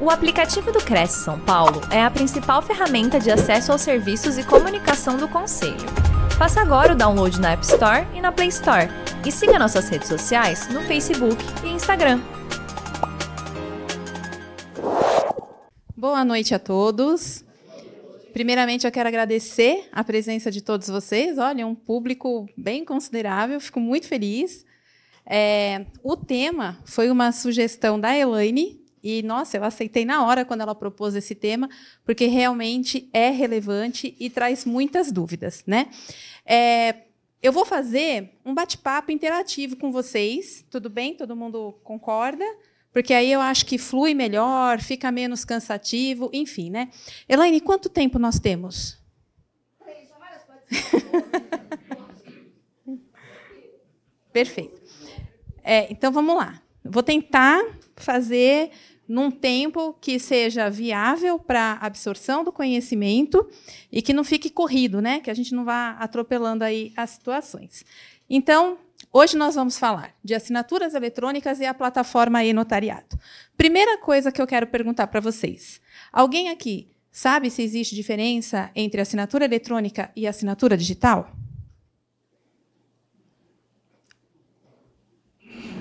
O aplicativo do Cresce São Paulo é a principal ferramenta de acesso aos serviços e comunicação do Conselho. Faça agora o download na App Store e na Play Store. E siga nossas redes sociais no Facebook e Instagram. Boa noite a todos. Primeiramente, eu quero agradecer a presença de todos vocês. Olha, um público bem considerável, fico muito feliz. É, o tema foi uma sugestão da Elaine, e, nossa, eu aceitei na hora quando ela propôs esse tema, porque realmente é relevante e traz muitas dúvidas. Né? É, eu vou fazer um bate-papo interativo com vocês, tudo bem? Todo mundo concorda? Porque aí eu acho que flui melhor, fica menos cansativo, enfim, né? Elaine, quanto tempo nós temos? Perfeito. É, então vamos lá. Vou tentar fazer num tempo que seja viável para absorção do conhecimento e que não fique corrido, né? Que a gente não vá atropelando aí as situações. Então, hoje nós vamos falar de assinaturas eletrônicas e a plataforma e-notariado. Primeira coisa que eu quero perguntar para vocês: alguém aqui sabe se existe diferença entre assinatura eletrônica e assinatura digital?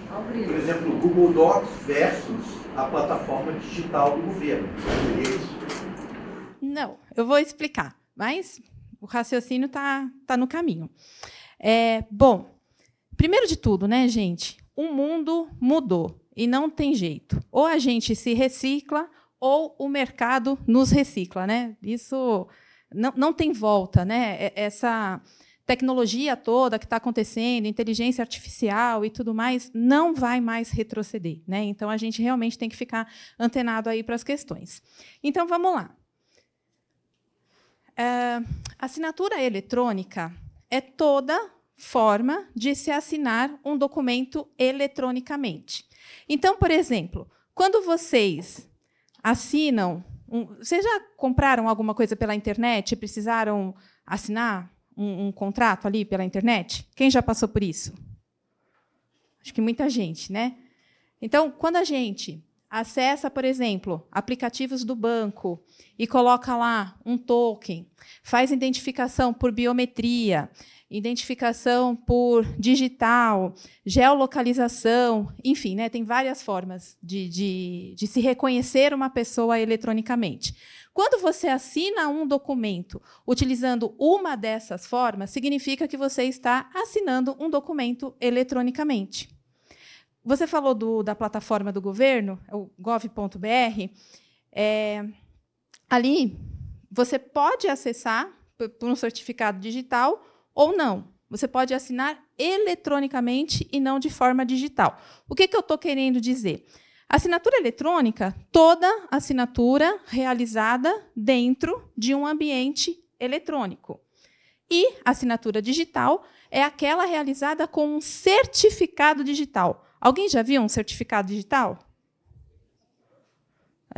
Por exemplo, Google Docs versus a plataforma digital do governo. Não, eu vou explicar, mas o raciocínio está tá no caminho. É, bom, primeiro de tudo, né, gente? O mundo mudou e não tem jeito. Ou a gente se recicla ou o mercado nos recicla, né? Isso não, não tem volta, né? É, essa tecnologia toda que está acontecendo, inteligência artificial e tudo mais, não vai mais retroceder. Né? Então, a gente realmente tem que ficar antenado aí para as questões. Então, vamos lá. É, assinatura eletrônica é toda forma de se assinar um documento eletronicamente. Então, por exemplo, quando vocês assinam, um, vocês já compraram alguma coisa pela internet e precisaram assinar um, um contrato ali pela internet? Quem já passou por isso? Acho que muita gente, né? Então, quando a gente acessa, por exemplo, aplicativos do banco e coloca lá um token, faz identificação por biometria, identificação por digital, geolocalização, enfim, né, tem várias formas de, de, de se reconhecer uma pessoa eletronicamente. Quando você assina um documento utilizando uma dessas formas, significa que você está assinando um documento eletronicamente. Você falou do, da plataforma do governo, o gov.br. É, ali, você pode acessar por um certificado digital ou não. Você pode assinar eletronicamente e não de forma digital. O que, que eu estou querendo dizer? Assinatura eletrônica, toda assinatura realizada dentro de um ambiente eletrônico. E assinatura digital é aquela realizada com um certificado digital. Alguém já viu um certificado digital?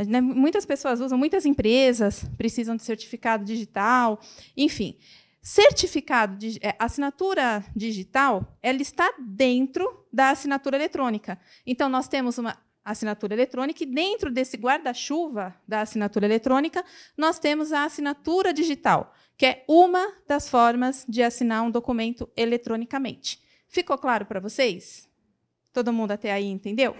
Né, muitas pessoas usam, muitas empresas precisam de certificado digital, enfim. Certificado é, assinatura digital, ela está dentro da assinatura eletrônica. Então nós temos uma assinatura eletrônica, e dentro desse guarda-chuva da assinatura eletrônica, nós temos a assinatura digital, que é uma das formas de assinar um documento eletronicamente. Ficou claro para vocês? Todo mundo até aí entendeu?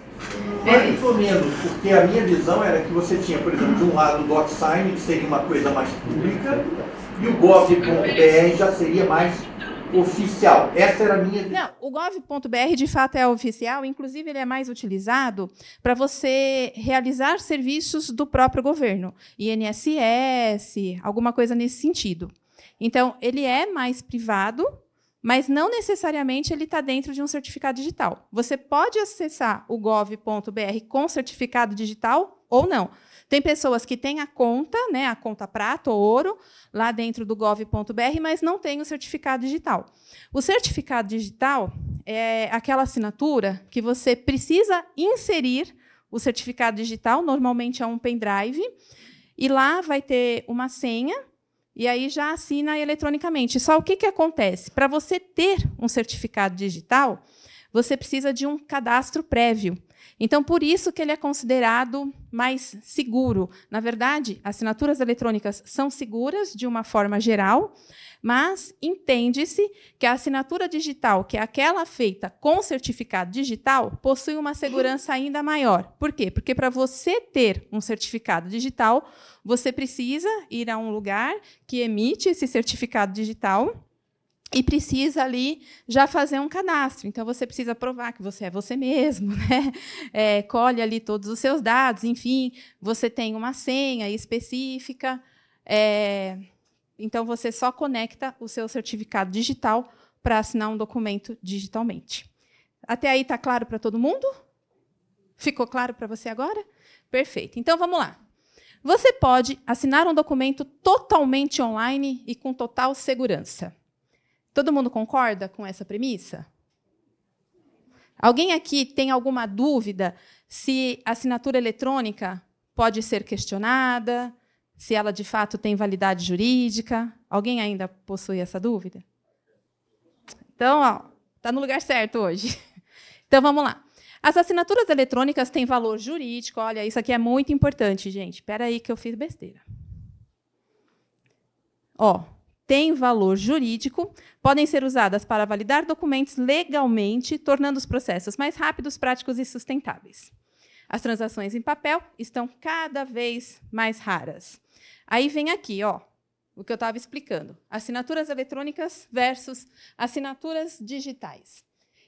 Mais ou menos, porque a minha visão era que você tinha, por exemplo, de um lado o DocSign, que seria uma coisa mais pública, e o gov.br já seria mais oficial. Essa era a minha. Não, o gov.br de fato é oficial, inclusive ele é mais utilizado para você realizar serviços do próprio governo, INSS, alguma coisa nesse sentido. Então, ele é mais privado, mas não necessariamente ele está dentro de um certificado digital. Você pode acessar o gov.br com certificado digital ou não. Tem pessoas que têm a conta, né, a conta prata ou ouro, lá dentro do gov.br, mas não tem o certificado digital. O certificado digital é aquela assinatura que você precisa inserir o certificado digital, normalmente é um pendrive, e lá vai ter uma senha, e aí já assina eletronicamente. Só o que, que acontece? Para você ter um certificado digital, você precisa de um cadastro prévio. Então, por isso que ele é considerado mais seguro. Na verdade, assinaturas eletrônicas são seguras de uma forma geral, mas entende-se que a assinatura digital, que é aquela feita com certificado digital, possui uma segurança ainda maior. Por quê? Porque para você ter um certificado digital, você precisa ir a um lugar que emite esse certificado digital e precisa ali já fazer um cadastro. Então, você precisa provar que você é você mesmo, né? É, colhe ali todos os seus dados, enfim, você tem uma senha específica. É, então, você só conecta o seu certificado digital para assinar um documento digitalmente. Até aí está claro para todo mundo? Ficou claro para você agora? Perfeito. Então, vamos lá. Você pode assinar um documento totalmente online e com total segurança. Todo mundo concorda com essa premissa? Alguém aqui tem alguma dúvida se a assinatura eletrônica pode ser questionada, se ela de fato tem validade jurídica? Alguém ainda possui essa dúvida? Então, está no lugar certo hoje. Então, vamos lá. As assinaturas eletrônicas têm valor jurídico. Olha, isso aqui é muito importante, gente. Espera aí que eu fiz besteira. Ó, têm valor jurídico, podem ser usadas para validar documentos legalmente, tornando os processos mais rápidos, práticos e sustentáveis. As transações em papel estão cada vez mais raras. Aí vem aqui, ó, o que eu estava explicando: assinaturas eletrônicas versus assinaturas digitais.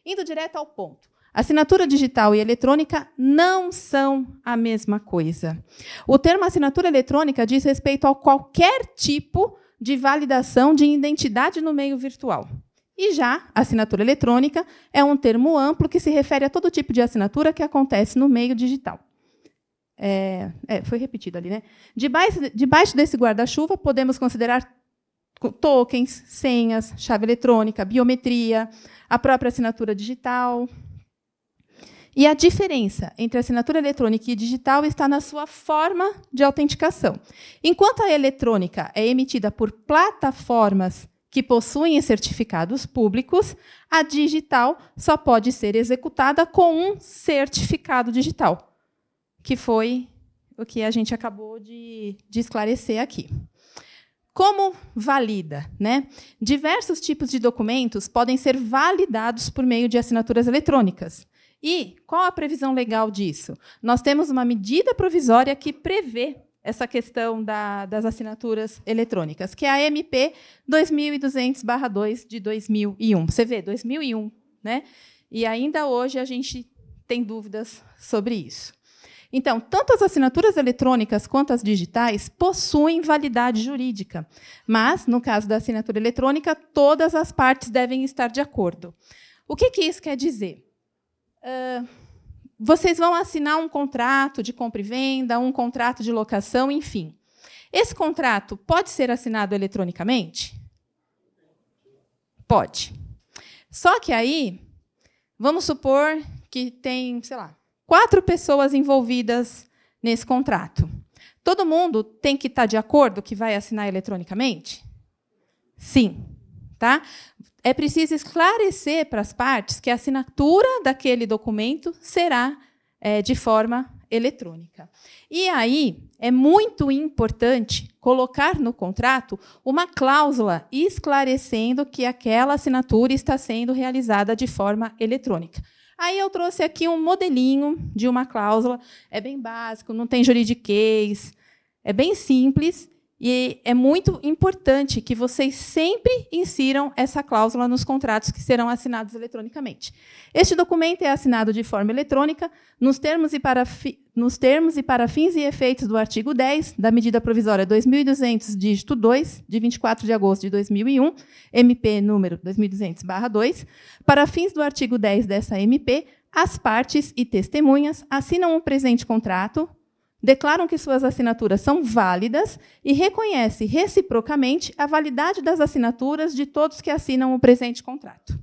Indo direto ao ponto. Assinatura digital e eletrônica não são a mesma coisa. O termo assinatura eletrônica diz respeito a qualquer tipo de validação de identidade no meio virtual. E já assinatura eletrônica é um termo amplo que se refere a todo tipo de assinatura que acontece no meio digital. É, é, foi repetido ali, né? Debaixo, debaixo desse guarda-chuva, podemos considerar tokens, senhas, chave eletrônica, biometria, a própria assinatura digital, e a diferença entre assinatura eletrônica e digital está na sua forma de autenticação. Enquanto a eletrônica é emitida por plataformas que possuem certificados públicos, a digital só pode ser executada com um certificado digital, que foi o que a gente acabou de, de esclarecer aqui. Como valida? Né? Diversos tipos de documentos podem ser validados por meio de assinaturas eletrônicas. E qual a previsão legal disso? Nós temos uma medida provisória que prevê essa questão da, das assinaturas eletrônicas, que é a MP 2200/2 de 2001. Você vê, 2001, né? E ainda hoje a gente tem dúvidas sobre isso. Então, tanto as assinaturas eletrônicas quanto as digitais possuem validade jurídica, mas, no caso da assinatura eletrônica, todas as partes devem estar de acordo. O que, que isso quer dizer? Uh, vocês vão assinar um contrato de compra e venda, um contrato de locação, enfim. Esse contrato pode ser assinado eletronicamente? Pode. Só que aí, vamos supor que tem, sei lá, quatro pessoas envolvidas nesse contrato. Todo mundo tem que estar de acordo que vai assinar eletronicamente? Sim. Tá? É preciso esclarecer para as partes que a assinatura daquele documento será é, de forma eletrônica. E aí é muito importante colocar no contrato uma cláusula esclarecendo que aquela assinatura está sendo realizada de forma eletrônica. Aí eu trouxe aqui um modelinho de uma cláusula, é bem básico, não tem juridiquês, é bem simples, e é muito importante que vocês sempre insiram essa cláusula nos contratos que serão assinados eletronicamente. Este documento é assinado de forma eletrônica nos termos e para, nos termos e para fins e efeitos do artigo 10 da medida provisória 2200, dígito 2, de 24 de agosto de 2001, MP número 2200/2, para fins do artigo 10 dessa MP, as partes e testemunhas assinam o presente contrato declaram que suas assinaturas são válidas e reconhece reciprocamente a validade das assinaturas de todos que assinam o presente contrato.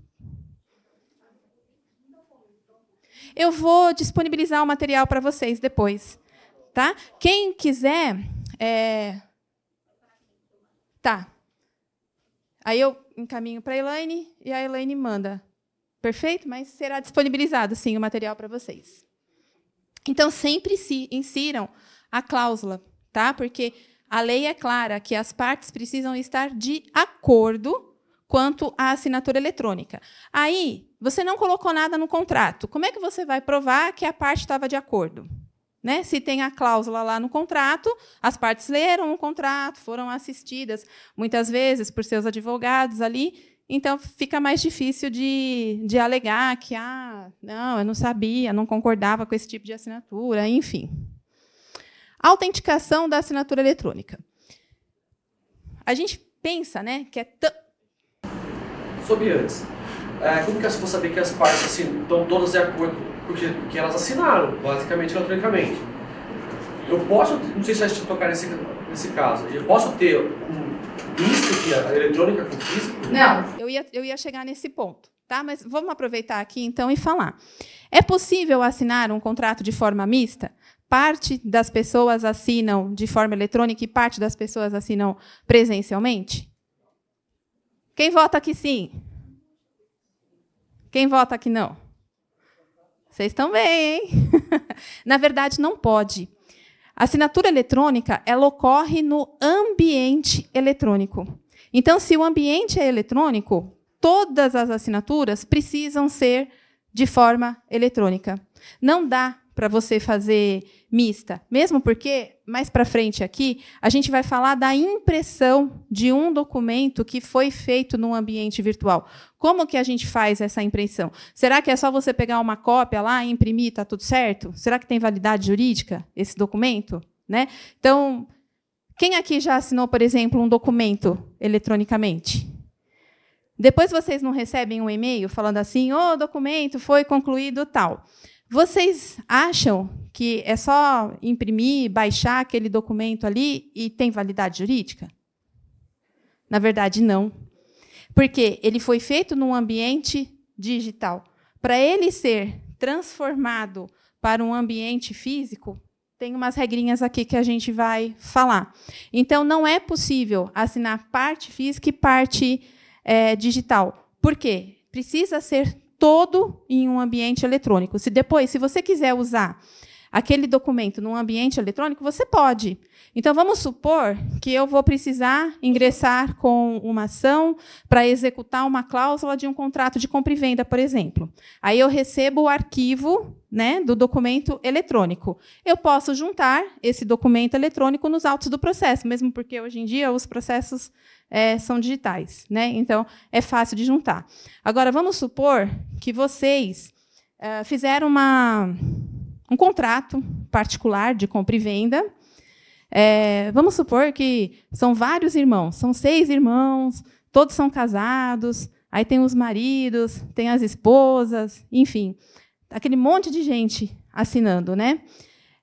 Eu vou disponibilizar o material para vocês depois, tá? Quem quiser, é... tá? Aí eu encaminho para a Elaine e a Elaine manda. Perfeito? Mas será disponibilizado, sim, o material para vocês. Então, sempre se insiram a cláusula, tá? Porque a lei é clara que as partes precisam estar de acordo quanto à assinatura eletrônica. Aí, você não colocou nada no contrato. Como é que você vai provar que a parte estava de acordo? Né? Se tem a cláusula lá no contrato, as partes leram o contrato, foram assistidas muitas vezes por seus advogados ali, então fica mais difícil de, de alegar que ah, não, eu não sabia, não concordava com esse tipo de assinatura, enfim. Autenticação da assinatura eletrônica. A gente pensa, né, que é sobre antes. É, como que eu vou saber que as partes assim, estão todas de acordo porque, porque elas assinaram, basicamente, eletronicamente. Eu posso, não sei se a gente tocar nesse, nesse caso, eu posso ter a eletrônica com físico? Não, eu ia, eu ia chegar nesse ponto. Tá? Mas vamos aproveitar aqui então e falar. É possível assinar um contrato de forma mista? Parte das pessoas assinam de forma eletrônica e parte das pessoas assinam presencialmente? Quem vota que sim? Quem vota que não? Vocês estão bem, hein? Na verdade, não pode. A assinatura eletrônica ela ocorre no ambiente eletrônico. Então, se o ambiente é eletrônico, todas as assinaturas precisam ser de forma eletrônica. Não dá para você fazer mista, mesmo porque mais para frente aqui a gente vai falar da impressão de um documento que foi feito no ambiente virtual. Como que a gente faz essa impressão? Será que é só você pegar uma cópia lá e imprimir, está tudo certo? Será que tem validade jurídica esse documento? Né? Então, quem aqui já assinou, por exemplo, um documento eletronicamente? Depois vocês não recebem um e-mail falando assim: "O oh, documento foi concluído tal". Vocês acham que é só imprimir, baixar aquele documento ali e tem validade jurídica? Na verdade, não. Porque ele foi feito num ambiente digital. Para ele ser transformado para um ambiente físico, tem umas regrinhas aqui que a gente vai falar. Então, não é possível assinar parte física e parte é, digital. Por quê? Precisa ser todo em um ambiente eletrônico. Se depois, se você quiser usar aquele documento num ambiente eletrônico, você pode. Então, vamos supor que eu vou precisar ingressar com uma ação para executar uma cláusula de um contrato de compra e venda, por exemplo. Aí eu recebo o arquivo né, do documento eletrônico. Eu posso juntar esse documento eletrônico nos autos do processo, mesmo porque hoje em dia os processos é, são digitais. Né? Então, é fácil de juntar. Agora, vamos supor que vocês é, fizeram uma, um contrato particular de compra e venda. É, vamos supor que são vários irmãos, são seis irmãos, todos são casados, aí tem os maridos, tem as esposas, enfim, aquele monte de gente assinando, né?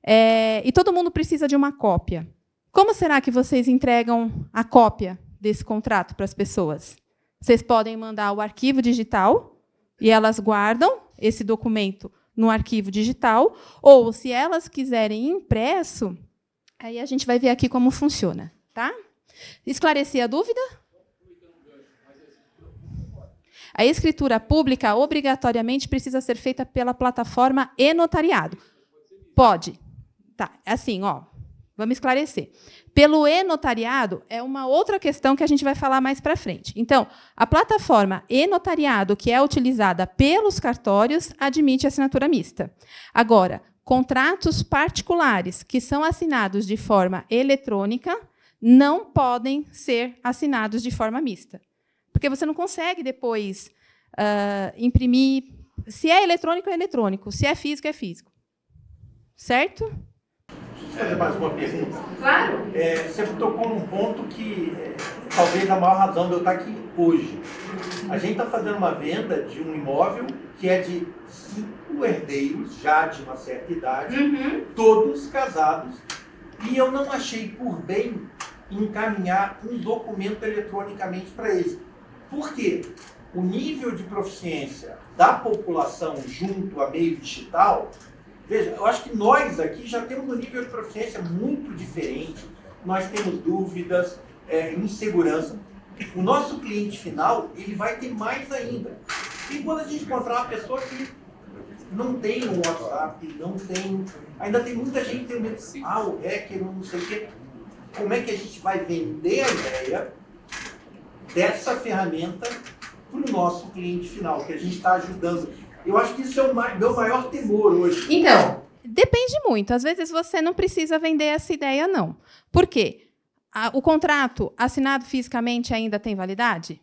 É, e todo mundo precisa de uma cópia. Como será que vocês entregam a cópia desse contrato para as pessoas? Vocês podem mandar o arquivo digital e elas guardam esse documento no arquivo digital, ou se elas quiserem impresso, aí a gente vai ver aqui como funciona, tá? Esclareci a dúvida? A escritura pública obrigatoriamente precisa ser feita pela plataforma e notariado. Pode. Tá, assim, ó, vamos esclarecer. Pelo e-notariado é uma outra questão que a gente vai falar mais para frente. Então, a plataforma e-notariado que é utilizada pelos cartórios admite assinatura mista. Agora, contratos particulares que são assinados de forma eletrônica não podem ser assinados de forma mista. Porque você não consegue depois uh, imprimir. Se é eletrônico, é eletrônico. Se é físico, é físico. Certo? Fazer mais uma pergunta? Claro. É, você tocou num ponto que é, talvez a maior razão de eu estar aqui hoje. A gente está fazendo uma venda de um imóvel que é de cinco herdeiros, já de uma certa idade, uhum. todos casados. E eu não achei por bem encaminhar um documento eletronicamente para eles. Por quê? O nível de proficiência da população junto a meio digital Veja, eu acho que nós aqui já temos um nível de proficiência muito diferente. Nós temos dúvidas, é, insegurança. O nosso cliente final, ele vai ter mais ainda. E quando a gente encontrar uma pessoa que não tem um WhatsApp, não tem. Ainda tem muita gente que tem medo. Ah, o hacker, não sei o quê. Como é que a gente vai vender a ideia dessa ferramenta para o nosso cliente final, que a gente está ajudando? Eu acho que isso é o meu maior temor hoje. Então, depende muito. Às vezes você não precisa vender essa ideia, não. Por quê? o contrato assinado fisicamente ainda tem validade?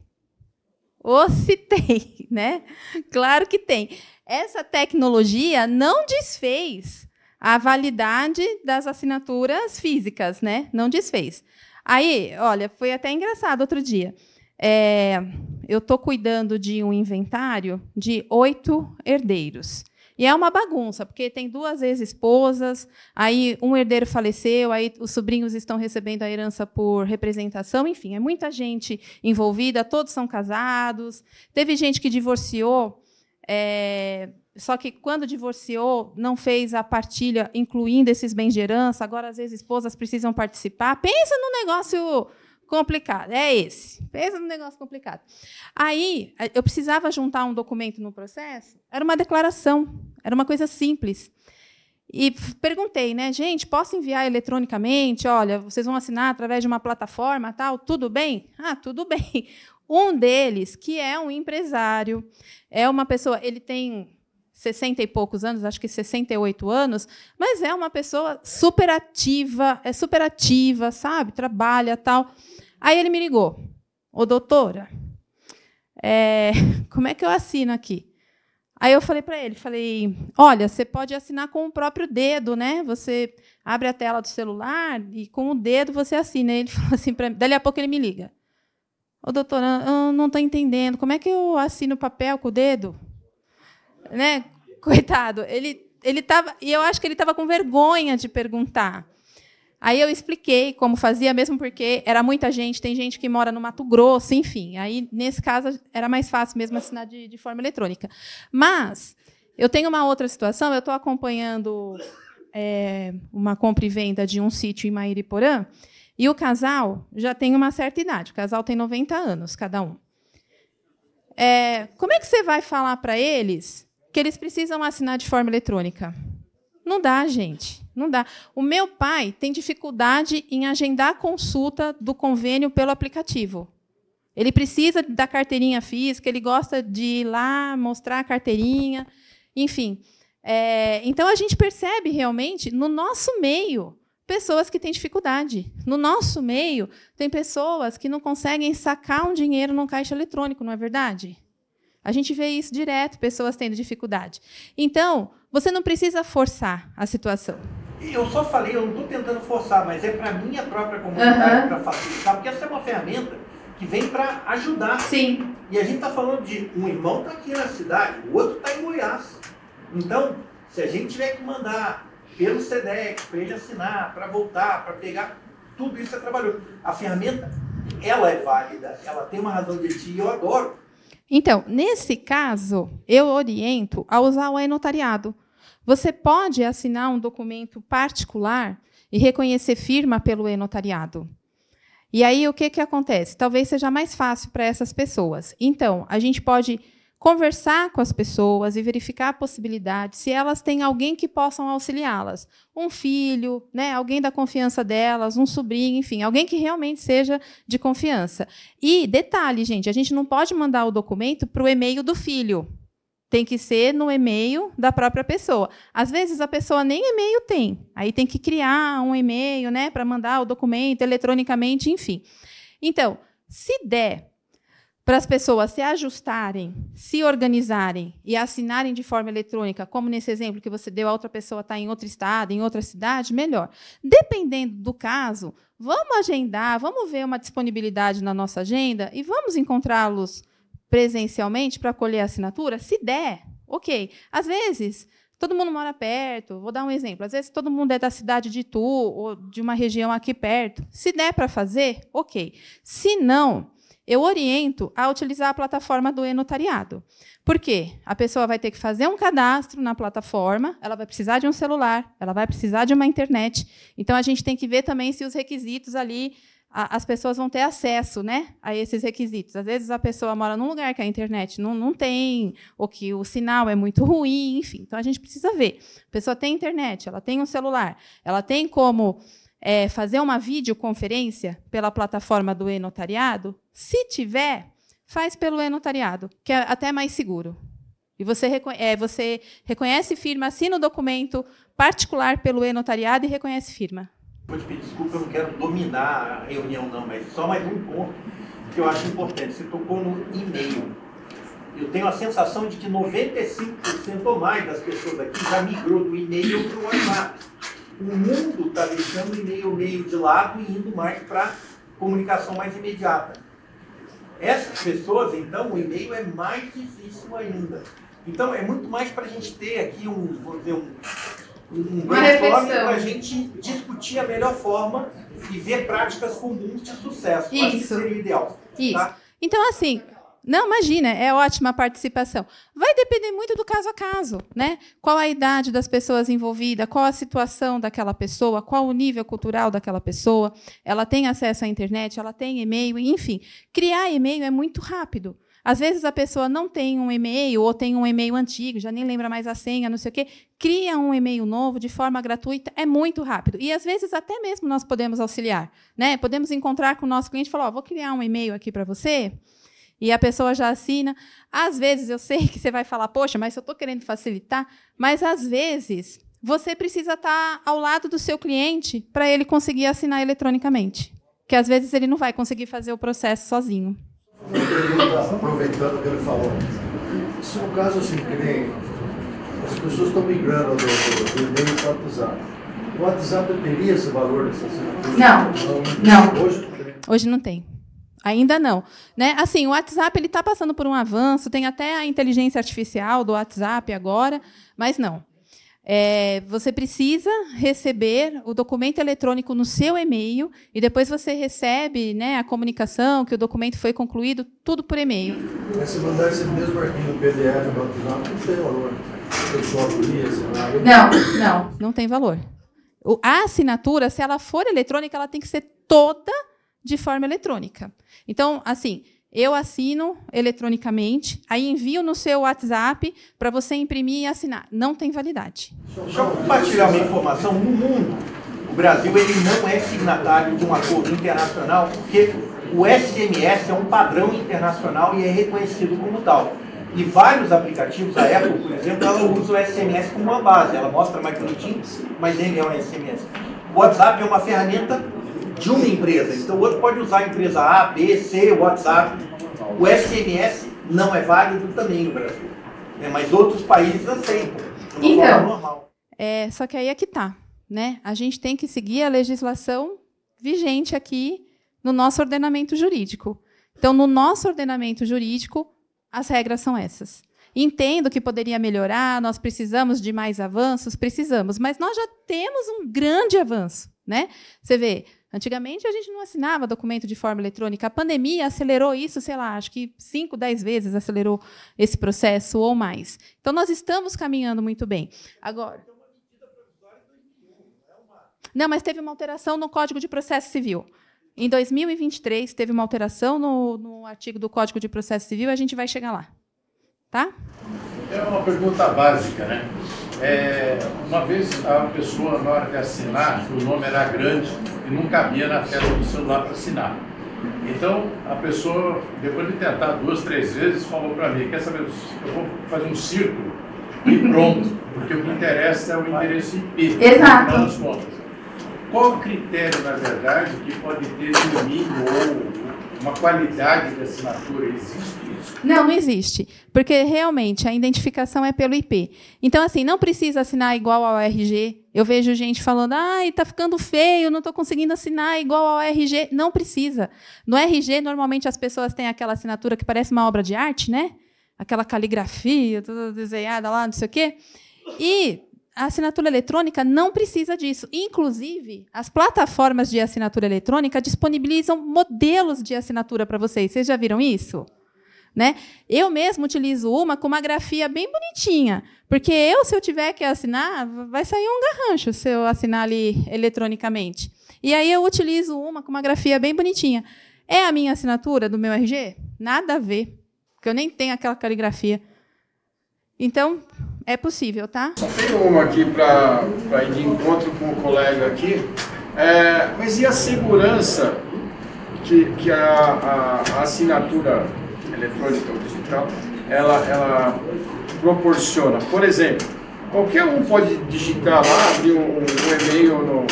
Ou se tem, né? Claro que tem. Essa tecnologia não desfez a validade das assinaturas físicas, né? Não desfez. Aí, olha, foi até engraçado outro dia. É, eu estou cuidando de um inventário de oito herdeiros. E é uma bagunça, porque tem duas ex-esposas, aí um herdeiro faleceu, aí os sobrinhos estão recebendo a herança por representação, enfim, é muita gente envolvida, todos são casados. Teve gente que divorciou, é, só que quando divorciou, não fez a partilha incluindo esses bens de herança, agora as ex-esposas precisam participar. Pensa num negócio complicado. É esse. Pensa num negócio complicado. Aí, eu precisava juntar um documento no processo, era uma declaração, era uma coisa simples. E perguntei, né, gente, posso enviar eletronicamente? Olha, vocês vão assinar através de uma plataforma, tal, tudo bem? Ah, tudo bem. Um deles, que é um empresário, é uma pessoa, ele tem 60 e poucos anos, acho que 68 anos, mas é uma pessoa super ativa, é super ativa, sabe? Trabalha, tal. Aí ele me ligou. Ô, doutora, é, como é que eu assino aqui? Aí eu falei para ele, falei, olha, você pode assinar com o próprio dedo, né? Você abre a tela do celular e com o dedo você assina. Ele falou assim para mim, dali a pouco ele me liga. Ô, doutora, eu não estou entendendo. Como é que eu assino papel com o dedo? Né? Coitado, ele ele estava e eu acho que ele estava com vergonha de perguntar. Aí eu expliquei como fazia, mesmo porque era muita gente, tem gente que mora no Mato Grosso, enfim. Aí, nesse caso, era mais fácil mesmo assinar de, de forma eletrônica. Mas eu tenho uma outra situação, eu estou acompanhando é, uma compra e venda de um sítio em Mairiporã, e o casal já tem uma certa idade, o casal tem 90 anos, cada um. É, como é que você vai falar para eles que eles precisam assinar de forma eletrônica? Não dá, gente. Não dá. O meu pai tem dificuldade em agendar a consulta do convênio pelo aplicativo. Ele precisa da carteirinha física, ele gosta de ir lá mostrar a carteirinha, enfim. É, então a gente percebe realmente no nosso meio pessoas que têm dificuldade. No nosso meio tem pessoas que não conseguem sacar um dinheiro no caixa eletrônico, não é verdade? A gente vê isso direto, pessoas tendo dificuldade. Então, você não precisa forçar a situação. Eu só falei, eu não estou tentando forçar, mas é para minha própria comunidade, uhum. para facilitar, porque essa é uma ferramenta que vem para ajudar. Sim. E a gente está falando de um irmão está aqui na cidade, o outro está em Goiás. Então, se a gente tiver que mandar pelo SEDEX, para ele assinar, para voltar, para pegar, tudo isso é trabalhoso. A ferramenta, ela é válida, ela tem uma razão de ti e eu adoro. Então, nesse caso, eu oriento a usar o e-notariado. Você pode assinar um documento particular e reconhecer firma pelo e-notariado. E aí o que, que acontece? Talvez seja mais fácil para essas pessoas. Então, a gente pode conversar com as pessoas e verificar a possibilidade se elas têm alguém que possam auxiliá-las, um filho, né, alguém da confiança delas, um sobrinho, enfim, alguém que realmente seja de confiança. E detalhe, gente, a gente não pode mandar o documento para o e-mail do filho. Tem que ser no e-mail da própria pessoa. Às vezes a pessoa nem e-mail tem. Aí tem que criar um e-mail, né, para mandar o documento eletronicamente, enfim. Então, se der para as pessoas se ajustarem, se organizarem e assinarem de forma eletrônica, como nesse exemplo que você deu, a outra pessoa está em outro estado, em outra cidade, melhor. Dependendo do caso, vamos agendar, vamos ver uma disponibilidade na nossa agenda e vamos encontrá-los presencialmente para colher a assinatura? Se der, ok. Às vezes, todo mundo mora perto. Vou dar um exemplo. Às vezes, todo mundo é da cidade de Tu ou de uma região aqui perto. Se der para fazer, ok. Se não, eu oriento a utilizar a plataforma do e-notariado. Por quê? A pessoa vai ter que fazer um cadastro na plataforma, ela vai precisar de um celular, ela vai precisar de uma internet. Então, a gente tem que ver também se os requisitos ali, a, as pessoas vão ter acesso né, a esses requisitos. Às vezes, a pessoa mora num lugar que a internet não, não tem, ou que o sinal é muito ruim, enfim. Então, a gente precisa ver. A pessoa tem internet, ela tem um celular, ela tem como é, fazer uma videoconferência pela plataforma do e-notariado? Se tiver, faz pelo e-notariado, que é até mais seguro. E você, é, você reconhece firma, assina o documento particular pelo e-notariado e reconhece firma. Vou te pedir desculpa, eu não quero dominar a reunião, não, mas só mais um ponto que eu acho importante. Você tocou no e-mail. Eu tenho a sensação de que 95% ou mais das pessoas aqui já migrou do e-mail para o WhatsApp o mundo está deixando o e-mail meio de lado e indo mais para comunicação mais imediata. Essas pessoas, então, o e-mail é mais difícil ainda. Então, é muito mais para a gente ter aqui um, vou dizer, um, um brainstorm para a gente discutir a melhor forma e ver práticas comuns de sucesso. Isso. Seria o ideal. Isso. Tá? Então, assim, não, imagina, é ótima a participação. Vai depender muito do caso a caso, né? Qual a idade das pessoas envolvidas, qual a situação daquela pessoa, qual o nível cultural daquela pessoa, ela tem acesso à internet, ela tem e-mail, enfim. Criar e-mail é muito rápido. Às vezes a pessoa não tem um e-mail ou tem um e-mail antigo, já nem lembra mais a senha, não sei o quê. Cria um e-mail novo de forma gratuita, é muito rápido. E às vezes até mesmo nós podemos auxiliar, né? Podemos encontrar com o nosso cliente e falar: oh, vou criar um e-mail aqui para você e a pessoa já assina. Às vezes, eu sei que você vai falar, poxa, mas eu estou querendo facilitar, mas às vezes você precisa estar ao lado do seu cliente para ele conseguir assinar eletronicamente. Que às vezes ele não vai conseguir fazer o processo sozinho. Aproveitando o que ele falou. Se no caso assim, que nem as pessoas estão migrando do, do, e-mail para o WhatsApp. O WhatsApp teria esse valor dessa? Não. Não. Hoje, Hoje não tem. Ainda não. Né? Assim, o WhatsApp está passando por um avanço, tem até a inteligência artificial do WhatsApp agora, mas não. É, você precisa receber o documento eletrônico no seu e-mail e depois você recebe né, a comunicação que o documento foi concluído, tudo por e-mail. Mas se mandar esse mesmo arquivo PDF não tem valor. Não, não, não tem valor. A assinatura, se ela for eletrônica, ela tem que ser toda de forma eletrônica. Então, assim, eu assino eletronicamente, aí envio no seu WhatsApp para você imprimir e assinar. Não tem validade. Deixa eu compartilhar uma informação. No mundo, o Brasil ele não é signatário de um acordo internacional, porque o SMS é um padrão internacional e é reconhecido como tal. E vários aplicativos, a Apple, por exemplo, ela usa o SMS como uma base. Ela mostra mais bonitinho, mas ele é um SMS. O WhatsApp é uma ferramenta de uma empresa. Então o outro pode usar a empresa A, B, C, WhatsApp. O SMS não é válido também no Brasil. Né? Mas outros países aceitam. Então, normal. É, só que aí é que está. Né? A gente tem que seguir a legislação vigente aqui no nosso ordenamento jurídico. Então, no nosso ordenamento jurídico, as regras são essas. Entendo que poderia melhorar, nós precisamos de mais avanços, precisamos, mas nós já temos um grande avanço. Né? Você vê, Antigamente a gente não assinava documento de forma eletrônica. A pandemia acelerou isso, sei lá, acho que 5, 10 vezes acelerou esse processo ou mais. Então nós estamos caminhando muito bem. Agora. Não, mas teve uma alteração no Código de Processo Civil. Em 2023 teve uma alteração no, no artigo do Código de Processo Civil, a gente vai chegar lá. Tá? É uma pergunta básica, né? É, uma vez a pessoa, na hora de assinar, o nome era grande e não cabia na tela do celular para assinar. Então, a pessoa, depois de tentar duas, três vezes, falou para mim, quer saber, eu vou fazer um círculo e pronto, porque o que interessa é o endereço IP. Exato. Qual o critério, na verdade, que pode ter domínio ou uma qualidade de assinatura? Existe isso? Não, não existe. Porque realmente a identificação é pelo IP. Então, assim, não precisa assinar igual ao RG. Eu vejo gente falando, ai, está ficando feio, não estou conseguindo assinar igual ao RG. Não precisa. No RG, normalmente as pessoas têm aquela assinatura que parece uma obra de arte, né? Aquela caligrafia toda desenhada lá, não sei o quê. E a assinatura eletrônica não precisa disso. Inclusive, as plataformas de assinatura eletrônica disponibilizam modelos de assinatura para vocês. Vocês já viram isso? Né? Eu mesmo utilizo uma com uma grafia bem bonitinha, porque eu, se eu tiver que assinar, vai sair um garrancho se eu assinar ali eletronicamente. E aí eu utilizo uma com uma grafia bem bonitinha. É a minha assinatura do meu RG? Nada a ver, porque eu nem tenho aquela caligrafia. Então, é possível, tá? Só tem uma aqui para ir de encontro com o colega aqui. É, mas e a segurança que, que a, a, a assinatura eletrônica ou digital ela, ela proporciona? Por exemplo, qualquer um pode digitar lá, abrir um, um e-mail no,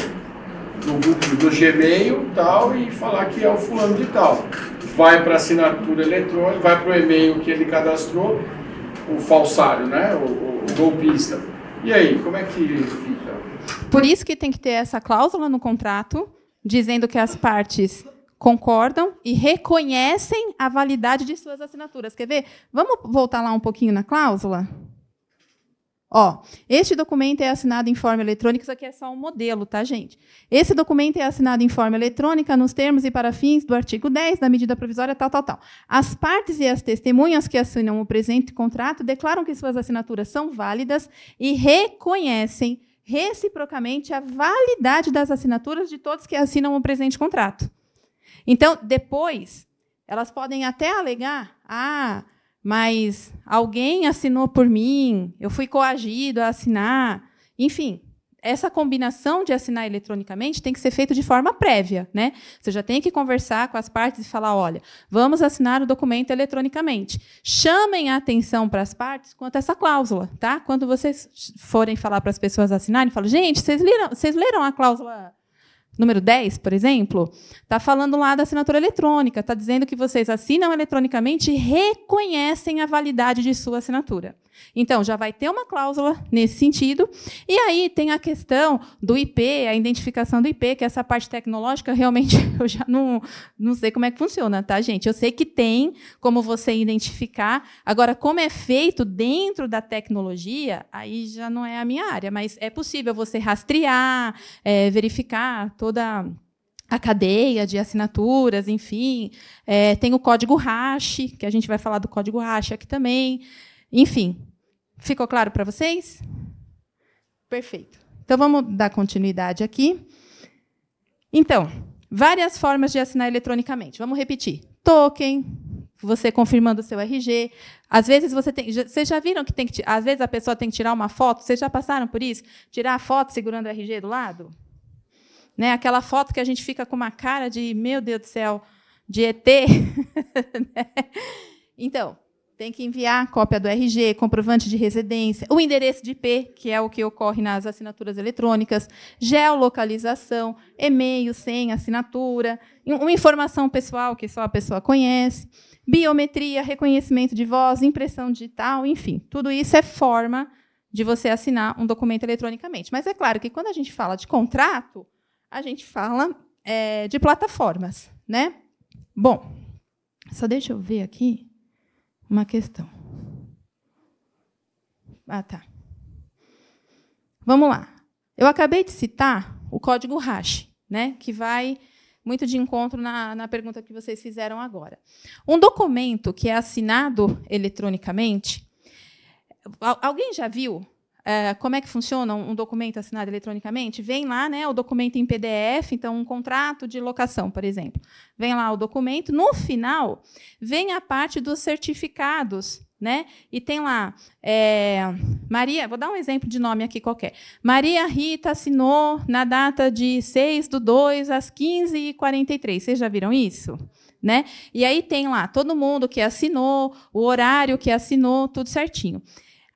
no, do Gmail tal, e falar que é o fulano de tal. Vai para a assinatura eletrônica, vai para o e-mail que ele cadastrou, o falsário, né? O, o, golpista. E aí, como é que fica? Por isso que tem que ter essa cláusula no contrato, dizendo que as partes concordam e reconhecem a validade de suas assinaturas. Quer ver? Vamos voltar lá um pouquinho na cláusula? Ó, este documento é assinado em forma eletrônica, isso aqui é só um modelo, tá, gente? Esse documento é assinado em forma eletrônica nos termos e para fins do artigo 10 da medida provisória tal, tal, tal. As partes e as testemunhas que assinam o presente contrato declaram que suas assinaturas são válidas e reconhecem reciprocamente a validade das assinaturas de todos que assinam o presente contrato. Então, depois, elas podem até alegar: ah, mas alguém assinou por mim, eu fui coagido a assinar. Enfim, essa combinação de assinar eletronicamente tem que ser feita de forma prévia. Né? Você já tem que conversar com as partes e falar: olha, vamos assinar o documento eletronicamente. Chamem a atenção para as partes quanto a essa cláusula. Tá? Quando vocês forem falar para as pessoas assinarem, falam: gente, vocês leram, vocês leram a cláusula número 10, por exemplo, está falando lá da assinatura eletrônica, está dizendo que vocês assinam eletronicamente e reconhecem a validade de sua assinatura. Então, já vai ter uma cláusula nesse sentido. E aí tem a questão do IP, a identificação do IP, que essa parte tecnológica realmente eu já não, não sei como é que funciona, tá, gente? Eu sei que tem como você identificar. Agora, como é feito dentro da tecnologia, aí já não é a minha área, mas é possível você rastrear, é, verificar toda a cadeia de assinaturas, enfim. É, tem o código hash, que a gente vai falar do código hash aqui também. Enfim, ficou claro para vocês? Perfeito. Então vamos dar continuidade aqui. Então, várias formas de assinar eletronicamente. Vamos repetir. Token, você confirmando o seu RG. Às vezes você tem. Vocês já viram que tem que. Às vezes a pessoa tem que tirar uma foto. Vocês já passaram por isso? Tirar a foto segurando o RG do lado? Né? Aquela foto que a gente fica com uma cara de, meu Deus do céu, de ET. Né? então, tem que enviar cópia do RG, comprovante de residência, o endereço de IP, que é o que ocorre nas assinaturas eletrônicas, geolocalização, e-mail, senha, assinatura, uma informação pessoal que só a pessoa conhece, biometria, reconhecimento de voz, impressão digital, enfim, tudo isso é forma de você assinar um documento eletronicamente. Mas é claro que quando a gente fala de contrato, a gente fala é, de plataformas, né? Bom, só deixa eu ver aqui uma questão. Ah, tá. Vamos lá. Eu acabei de citar o código hash, né, que vai muito de encontro na, na pergunta que vocês fizeram agora. Um documento que é assinado eletronicamente. Alguém já viu é, como é que funciona um documento assinado eletronicamente? Vem lá né, o documento em PDF, então um contrato de locação, por exemplo. Vem lá o documento, no final vem a parte dos certificados. Né? E tem lá, é, Maria, vou dar um exemplo de nome aqui qualquer. Maria Rita assinou na data de 6 do 2 às 15h43. Vocês já viram isso? Né? E aí tem lá todo mundo que assinou, o horário que assinou, tudo certinho.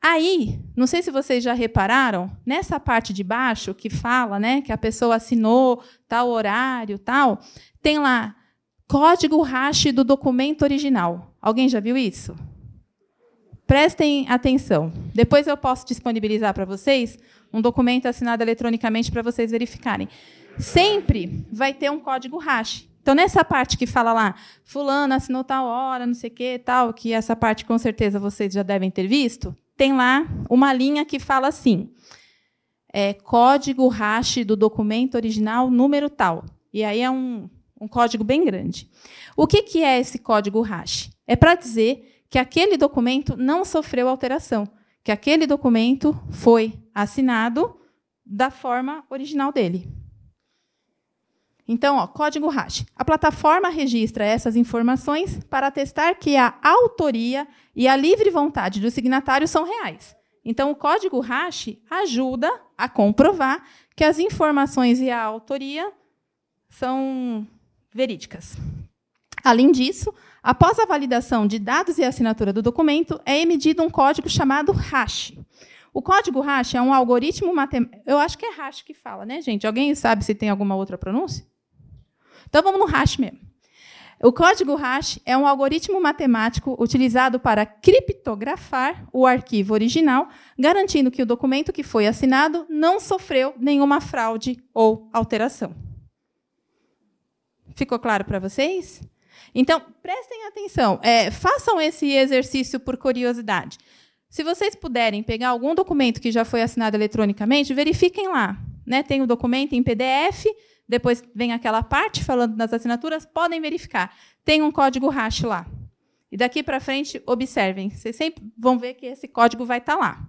Aí, não sei se vocês já repararam, nessa parte de baixo que fala, né, que a pessoa assinou tal horário, tal, tem lá código hash do documento original. Alguém já viu isso? Prestem atenção. Depois eu posso disponibilizar para vocês um documento assinado eletronicamente para vocês verificarem. Sempre vai ter um código hash. Então, nessa parte que fala lá, fulano assinou tal hora, não sei o quê, tal, que essa parte com certeza vocês já devem ter visto, tem lá uma linha que fala assim: é, código hash do documento original número tal. E aí é um, um código bem grande. O que, que é esse código hash? É para dizer que aquele documento não sofreu alteração, que aquele documento foi assinado da forma original dele. Então, ó, código hash. A plataforma registra essas informações para atestar que a autoria e a livre vontade do signatário são reais. Então, o código hash ajuda a comprovar que as informações e a autoria são verídicas. Além disso, após a validação de dados e assinatura do documento, é emitido um código chamado hash. O código hash é um algoritmo matemático. Eu acho que é hash que fala, né, gente? Alguém sabe se tem alguma outra pronúncia? Então vamos no hash mesmo. O código hash é um algoritmo matemático utilizado para criptografar o arquivo original, garantindo que o documento que foi assinado não sofreu nenhuma fraude ou alteração. Ficou claro para vocês? Então, prestem atenção, é, façam esse exercício por curiosidade. Se vocês puderem pegar algum documento que já foi assinado eletronicamente, verifiquem lá. Né? Tem o documento em PDF, depois vem aquela parte falando das assinaturas, podem verificar. Tem um código hash lá. E daqui para frente, observem, vocês sempre vão ver que esse código vai estar tá lá.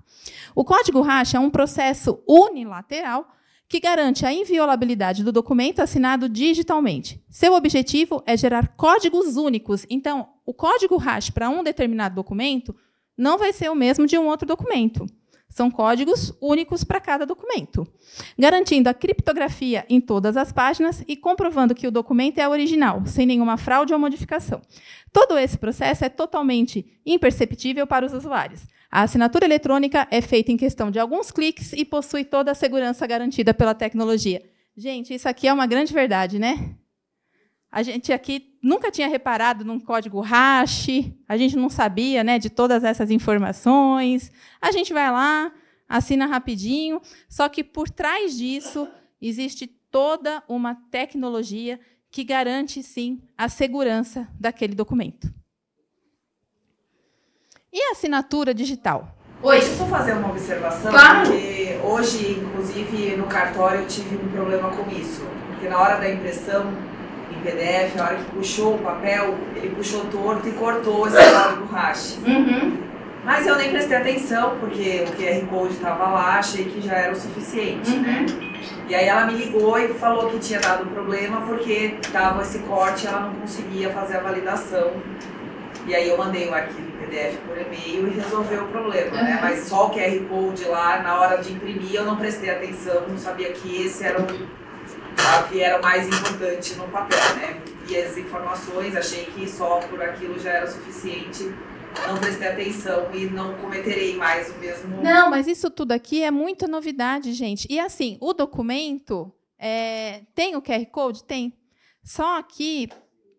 O código hash é um processo unilateral que garante a inviolabilidade do documento assinado digitalmente. Seu objetivo é gerar códigos únicos. Então, o código hash para um determinado documento não vai ser o mesmo de um outro documento. São códigos únicos para cada documento, garantindo a criptografia em todas as páginas e comprovando que o documento é original, sem nenhuma fraude ou modificação. Todo esse processo é totalmente imperceptível para os usuários. A assinatura eletrônica é feita em questão de alguns cliques e possui toda a segurança garantida pela tecnologia. Gente, isso aqui é uma grande verdade, né? A gente aqui nunca tinha reparado num código hash, a gente não sabia né, de todas essas informações. A gente vai lá, assina rapidinho, só que por trás disso existe toda uma tecnologia que garante, sim, a segurança daquele documento. E a assinatura digital? Oi, deixa eu só fazer uma observação, claro. porque hoje, inclusive, no cartório eu tive um problema com isso. Porque na hora da impressão, PDF, a hora que puxou o papel, ele puxou torto e cortou esse lado do hash. Uhum. Mas eu nem prestei atenção, porque o QR Code estava lá, achei que já era o suficiente. Uhum. Né? E aí ela me ligou e falou que tinha dado problema porque estava esse corte e ela não conseguia fazer a validação. E aí eu mandei o arquivo em PDF por e-mail e resolveu o problema, uhum. né? Mas só o QR Code lá, na hora de imprimir, eu não prestei atenção, não sabia que esse era o que era mais importante no papel, né? E as informações, achei que só por aquilo já era suficiente. Não prestei atenção e não cometerei mais o mesmo. Não, mas isso tudo aqui é muita novidade, gente. E assim, o documento é, tem o QR Code? Tem. Só que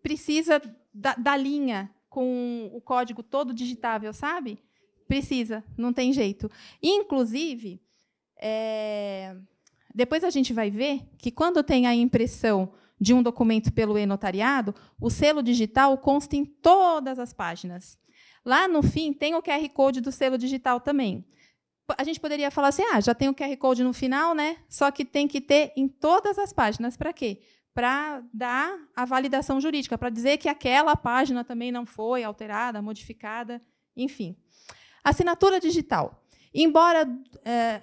precisa da, da linha com o código todo digitável, sabe? Precisa, não tem jeito. Inclusive, é, depois a gente vai ver que quando tem a impressão de um documento pelo e-notariado, o selo digital consta em todas as páginas. Lá no fim tem o QR Code do selo digital também. A gente poderia falar assim: ah, já tem o QR Code no final, né? Só que tem que ter em todas as páginas. Para quê? Para dar a validação jurídica, para dizer que aquela página também não foi alterada, modificada, enfim. Assinatura digital. Embora é,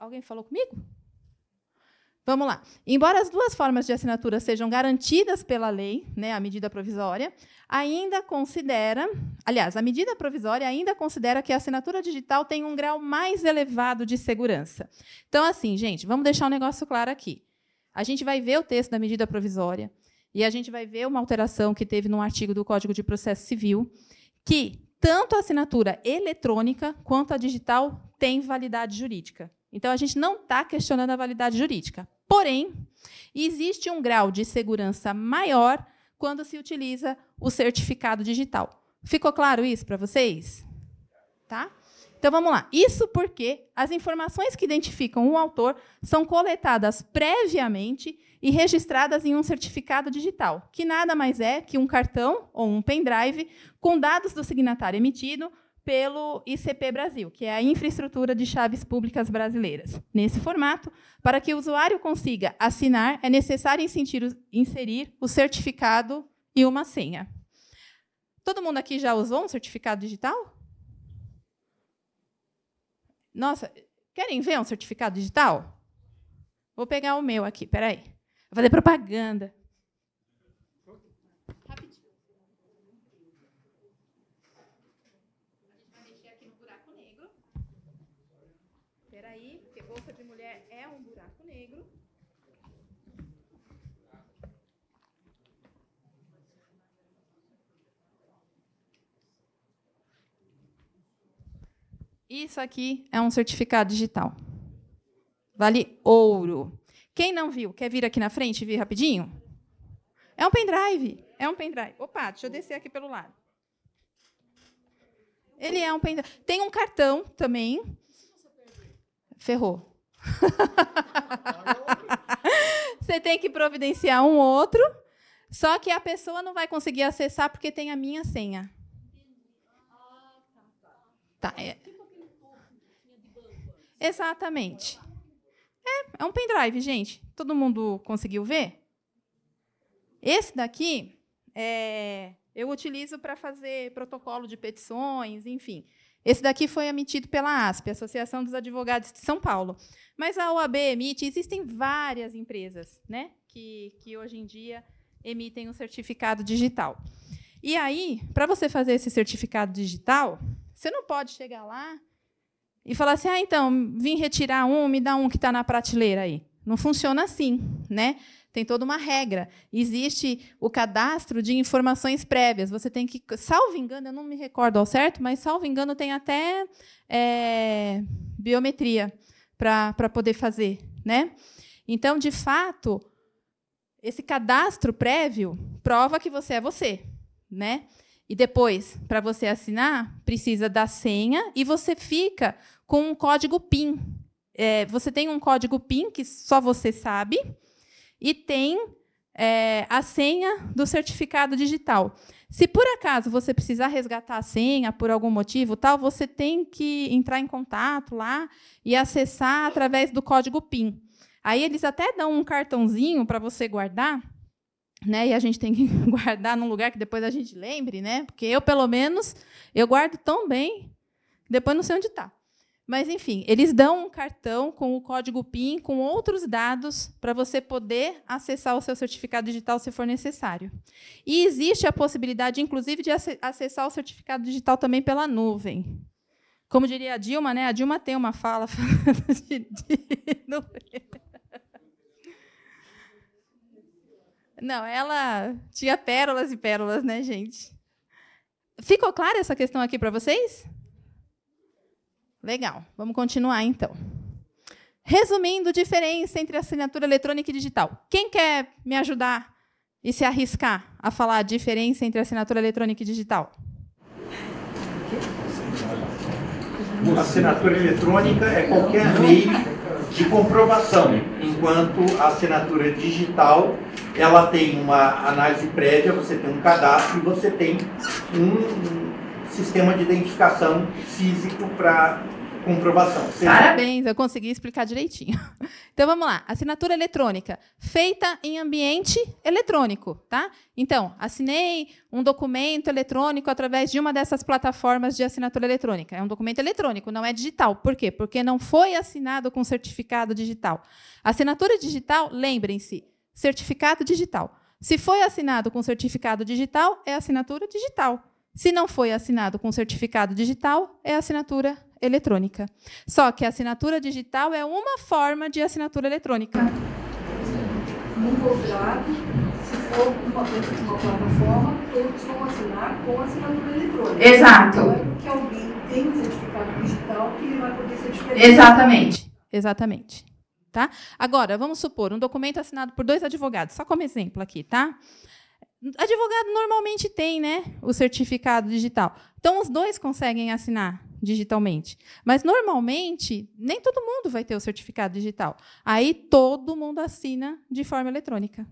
Alguém falou comigo? Vamos lá. Embora as duas formas de assinatura sejam garantidas pela lei, né, a medida provisória, ainda considera, aliás, a medida provisória ainda considera que a assinatura digital tem um grau mais elevado de segurança. Então, assim, gente, vamos deixar um negócio claro aqui. A gente vai ver o texto da medida provisória e a gente vai ver uma alteração que teve num artigo do Código de Processo Civil que tanto a assinatura eletrônica quanto a digital tem validade jurídica. Então, a gente não está questionando a validade jurídica. Porém, existe um grau de segurança maior quando se utiliza o certificado digital. Ficou claro isso para vocês? Tá? Então vamos lá. Isso porque as informações que identificam o autor são coletadas previamente e registradas em um certificado digital, que nada mais é que um cartão ou um pendrive com dados do signatário emitido, pelo ICP Brasil, que é a Infraestrutura de Chaves Públicas Brasileiras. Nesse formato, para que o usuário consiga assinar, é necessário inserir o certificado e uma senha. Todo mundo aqui já usou um certificado digital? Nossa, querem ver um certificado digital? Vou pegar o meu aqui, peraí. Vou fazer propaganda. Isso aqui é um certificado digital. Vale ouro. Quem não viu, quer vir aqui na frente e vir rapidinho? É um pendrive. É um pendrive. Opa, deixa eu descer aqui pelo lado. Ele é um pendrive. Tem um cartão também. Ferrou. Você tem que providenciar um outro, só que a pessoa não vai conseguir acessar porque tem a minha senha. Tá, é, Exatamente. É, é um pendrive, gente. Todo mundo conseguiu ver? Esse daqui é, eu utilizo para fazer protocolo de petições, enfim. Esse daqui foi emitido pela ASP, Associação dos Advogados de São Paulo. Mas a OAB emite, existem várias empresas né, que, que hoje em dia emitem um certificado digital. E aí, para você fazer esse certificado digital, você não pode chegar lá e falar assim: ah, então, vim retirar um, me dá um que está na prateleira aí. Não funciona assim, né? Tem toda uma regra. Existe o cadastro de informações prévias. Você tem que, salvo engano, eu não me recordo ao certo, mas salvo engano tem até é, biometria para poder fazer, né? Então, de fato, esse cadastro prévio prova que você é você, né? E depois, para você assinar, precisa da senha e você fica com um código PIN. É, você tem um código PIN que só você sabe e tem é, a senha do certificado digital. Se por acaso você precisar resgatar a senha por algum motivo, tal, você tem que entrar em contato lá e acessar através do código PIN. Aí eles até dão um cartãozinho para você guardar, né? E a gente tem que guardar num lugar que depois a gente lembre, né? Porque eu, pelo menos, eu guardo tão bem, depois não sei onde está. Mas, enfim, eles dão um cartão com o código PIN, com outros dados, para você poder acessar o seu certificado digital se for necessário. E existe a possibilidade, inclusive, de acessar o certificado digital também pela nuvem. Como diria a Dilma, né? A Dilma tem uma fala de, de nuvem. Não, ela tinha pérolas e pérolas, né, gente? Ficou clara essa questão aqui para vocês? Legal, vamos continuar então. Resumindo, diferença entre assinatura eletrônica e digital. Quem quer me ajudar e se arriscar a falar a diferença entre assinatura eletrônica e digital? Assinatura eletrônica é qualquer meio de comprovação, enquanto a assinatura digital ela tem uma análise prévia, você tem um cadastro e você tem um sistema de identificação físico para comprovação. Parabéns, eu consegui explicar direitinho. Então vamos lá. Assinatura eletrônica, feita em ambiente eletrônico, tá? Então, assinei um documento eletrônico através de uma dessas plataformas de assinatura eletrônica. É um documento eletrônico, não é digital. Por quê? Porque não foi assinado com certificado digital. Assinatura digital, lembrem-se, certificado digital. Se foi assinado com certificado digital, é assinatura digital. Se não foi assinado com certificado digital, é assinatura eletrônica. Só que a assinatura digital é uma forma de assinatura eletrônica. Se for uma, uma plataforma, todos vão assinar com assinatura eletrônica. Exato. Não é porque alguém tem um certificado digital que ele vai poder ser diferente. Exatamente. Exatamente. Tá? Agora, vamos supor um documento assinado por dois advogados, só como exemplo aqui, tá? Advogado normalmente tem, né, o certificado digital. Então os dois conseguem assinar digitalmente. Mas normalmente nem todo mundo vai ter o certificado digital. Aí todo mundo assina de forma eletrônica.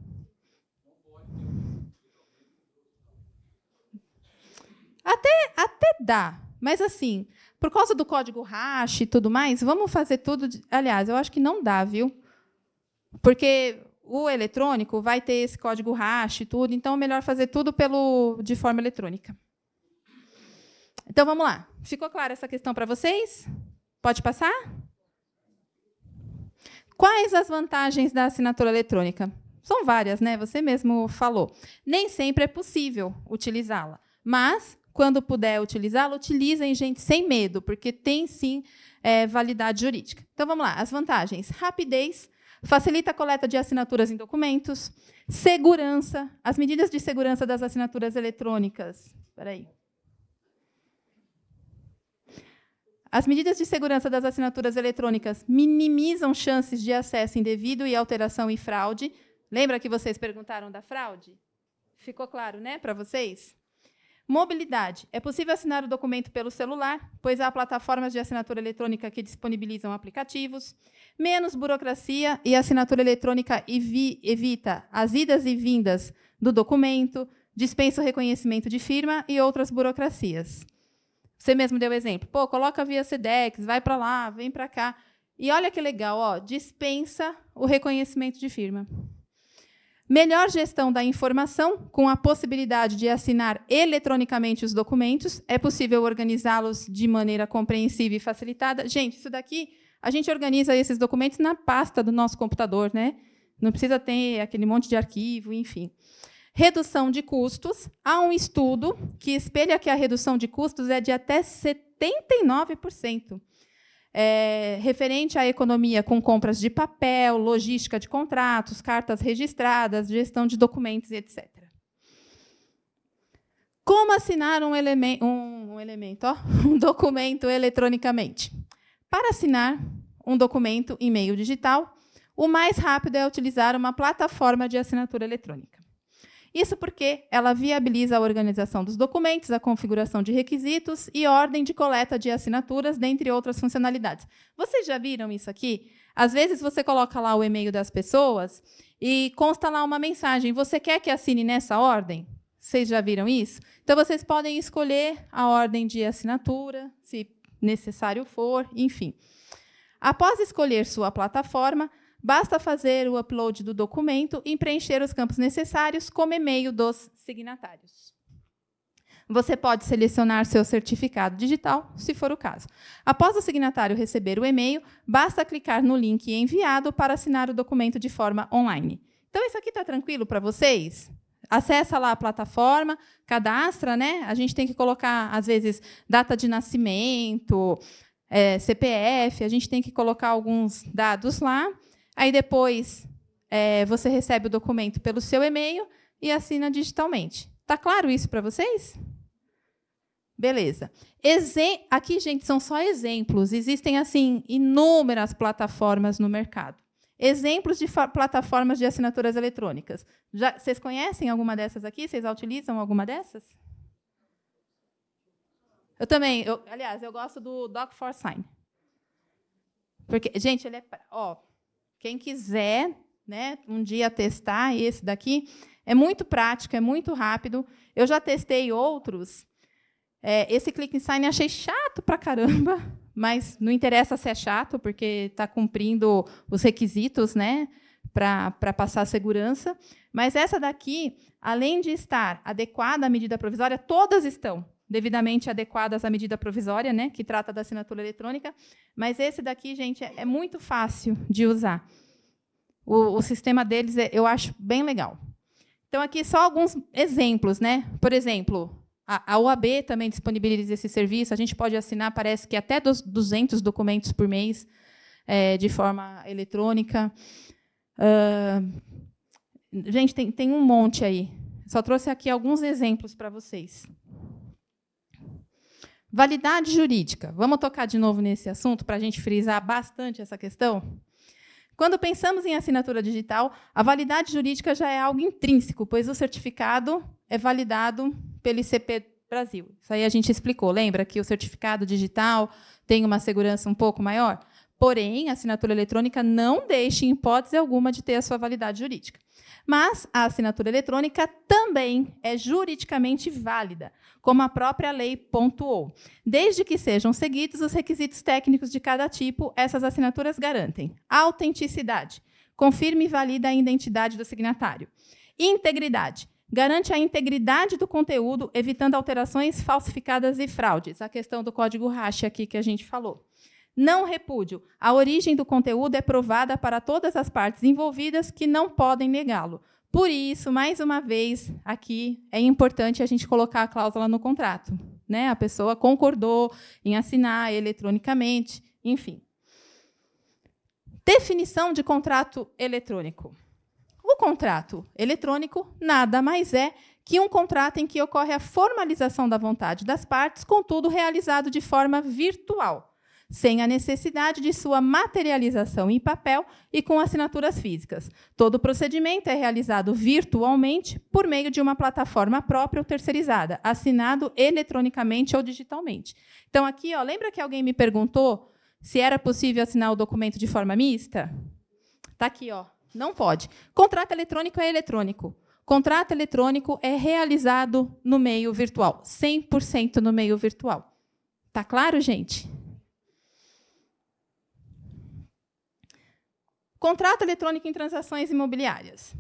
Até, até dá, Mas assim, por causa do código hash e tudo mais, vamos fazer tudo. De... Aliás, eu acho que não dá, viu? Porque o eletrônico vai ter esse código hash e tudo, então é melhor fazer tudo pelo de forma eletrônica. Então vamos lá. Ficou clara essa questão para vocês? Pode passar? Quais as vantagens da assinatura eletrônica? São várias, né? Você mesmo falou. Nem sempre é possível utilizá-la, mas quando puder utilizá-la, utilizem, gente, sem medo, porque tem sim é, validade jurídica. Então vamos lá. As vantagens: rapidez, facilita a coleta de assinaturas em documentos, segurança, as medidas de segurança das assinaturas eletrônicas. Espera aí. As medidas de segurança das assinaturas eletrônicas minimizam chances de acesso indevido e alteração e fraude. Lembra que vocês perguntaram da fraude? Ficou claro, né, para vocês? Mobilidade. É possível assinar o documento pelo celular, pois há plataformas de assinatura eletrônica que disponibilizam aplicativos. Menos burocracia e assinatura eletrônica evita as idas e vindas do documento, dispensa o reconhecimento de firma e outras burocracias. Você mesmo deu exemplo. Pô, coloca via SEDEX, vai para lá, vem para cá. E olha que legal, ó, dispensa o reconhecimento de firma. Melhor gestão da informação, com a possibilidade de assinar eletronicamente os documentos. É possível organizá-los de maneira compreensível e facilitada. Gente, isso daqui, a gente organiza esses documentos na pasta do nosso computador, né? Não precisa ter aquele monte de arquivo, enfim. Redução de custos. Há um estudo que espelha que a redução de custos é de até 79%. É, referente à economia com compras de papel, logística de contratos, cartas registradas, gestão de documentos, etc. Como assinar um, um, um elemento, ó, um documento eletronicamente? Para assinar um documento em meio digital, o mais rápido é utilizar uma plataforma de assinatura eletrônica. Isso porque ela viabiliza a organização dos documentos, a configuração de requisitos e ordem de coleta de assinaturas, dentre outras funcionalidades. Vocês já viram isso aqui? Às vezes você coloca lá o e-mail das pessoas e consta lá uma mensagem. Você quer que assine nessa ordem? Vocês já viram isso? Então vocês podem escolher a ordem de assinatura, se necessário for, enfim. Após escolher sua plataforma, Basta fazer o upload do documento e preencher os campos necessários como e-mail dos signatários. Você pode selecionar seu certificado digital, se for o caso. Após o signatário receber o e-mail, basta clicar no link enviado para assinar o documento de forma online. Então, isso aqui está tranquilo para vocês? Acessa lá a plataforma, cadastra, né? A gente tem que colocar, às vezes, data de nascimento, é, CPF, a gente tem que colocar alguns dados lá. Aí depois é, você recebe o documento pelo seu e-mail e assina digitalmente. Tá claro isso para vocês? Beleza. Exe Aqui, gente, são só exemplos. Existem assim inúmeras plataformas no mercado. Exemplos de plataformas de assinaturas eletrônicas. Já, vocês conhecem alguma dessas aqui? Vocês utilizam alguma dessas? Eu também. Eu, aliás, eu gosto do Doc4Sign. Porque, gente, ele é. Ó, quem quiser né, um dia testar esse daqui, é muito prático, é muito rápido. Eu já testei outros. É, esse Click Sign achei chato pra caramba, mas não interessa se é chato, porque está cumprindo os requisitos né, para passar a segurança. Mas essa daqui, além de estar adequada à medida provisória, todas estão devidamente adequadas à medida provisória, né, que trata da assinatura eletrônica, mas esse daqui, gente, é, é muito fácil de usar. O, o sistema deles é, eu acho bem legal. Então, aqui só alguns exemplos. Né? Por exemplo, a, a OAB também disponibiliza esse serviço. A gente pode assinar, parece que até dos 200 documentos por mês, é, de forma eletrônica. Uh, gente, tem, tem um monte aí. Só trouxe aqui alguns exemplos para vocês. Validade jurídica. Vamos tocar de novo nesse assunto para a gente frisar bastante essa questão? Quando pensamos em assinatura digital, a validade jurídica já é algo intrínseco, pois o certificado é validado pelo ICP Brasil. Isso aí a gente explicou. Lembra que o certificado digital tem uma segurança um pouco maior? Porém, a assinatura eletrônica não deixa, em hipótese alguma, de ter a sua validade jurídica. Mas a assinatura eletrônica também é juridicamente válida, como a própria lei pontuou. Desde que sejam seguidos os requisitos técnicos de cada tipo, essas assinaturas garantem autenticidade, confirme e valida a identidade do signatário. Integridade, garante a integridade do conteúdo, evitando alterações falsificadas e fraudes. A questão do código hash aqui que a gente falou. Não repúdio. A origem do conteúdo é provada para todas as partes envolvidas que não podem negá-lo. Por isso, mais uma vez, aqui é importante a gente colocar a cláusula no contrato. Né? A pessoa concordou em assinar eletronicamente, enfim. Definição de contrato eletrônico. O contrato eletrônico nada mais é que um contrato em que ocorre a formalização da vontade das partes, contudo realizado de forma virtual sem a necessidade de sua materialização em papel e com assinaturas físicas. Todo o procedimento é realizado virtualmente por meio de uma plataforma própria ou terceirizada, assinado eletronicamente ou digitalmente. Então, aqui, ó, lembra que alguém me perguntou se era possível assinar o documento de forma mista? Está aqui, ó. Não pode. Contrato eletrônico é eletrônico. Contrato eletrônico é realizado no meio virtual, 100% no meio virtual. Tá claro, gente? Contrato eletrônico em transações imobiliárias.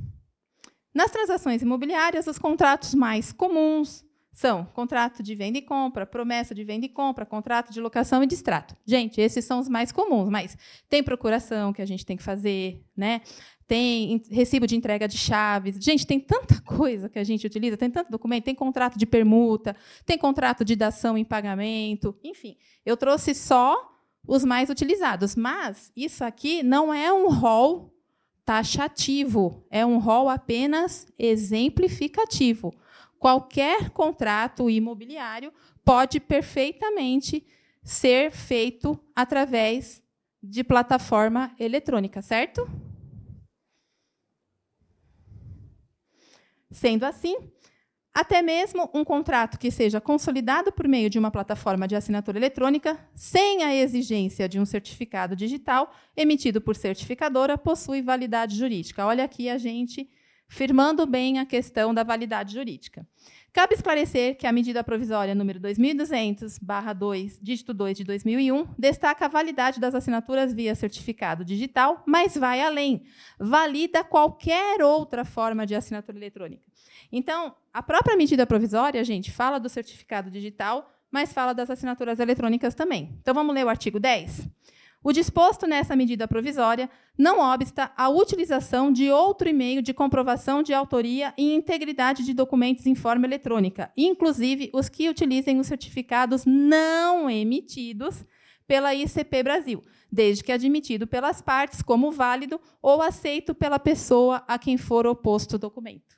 Nas transações imobiliárias, os contratos mais comuns são contrato de venda e compra, promessa de venda e compra, contrato de locação e distrato. Gente, esses são os mais comuns, mas tem procuração que a gente tem que fazer, né? Tem recibo de entrega de chaves. Gente, tem tanta coisa que a gente utiliza, tem tanto documento, tem contrato de permuta, tem contrato de dação em pagamento, enfim. Eu trouxe só os mais utilizados. Mas isso aqui não é um rol taxativo, é um rol apenas exemplificativo. Qualquer contrato imobiliário pode perfeitamente ser feito através de plataforma eletrônica, certo? Sendo assim, até mesmo um contrato que seja consolidado por meio de uma plataforma de assinatura eletrônica, sem a exigência de um certificado digital emitido por certificadora, possui validade jurídica. Olha aqui a gente firmando bem a questão da validade jurídica. Cabe esclarecer que a medida provisória número 2200/2, dígito 2 de 2001, destaca a validade das assinaturas via certificado digital, mas vai além. Valida qualquer outra forma de assinatura eletrônica. Então, a própria medida provisória, gente, fala do certificado digital, mas fala das assinaturas eletrônicas também. Então, vamos ler o artigo 10? O disposto nessa medida provisória não obsta a utilização de outro e-mail de comprovação de autoria e integridade de documentos em forma eletrônica, inclusive os que utilizem os certificados não emitidos pela ICP Brasil, desde que admitido pelas partes como válido ou aceito pela pessoa a quem for oposto o documento.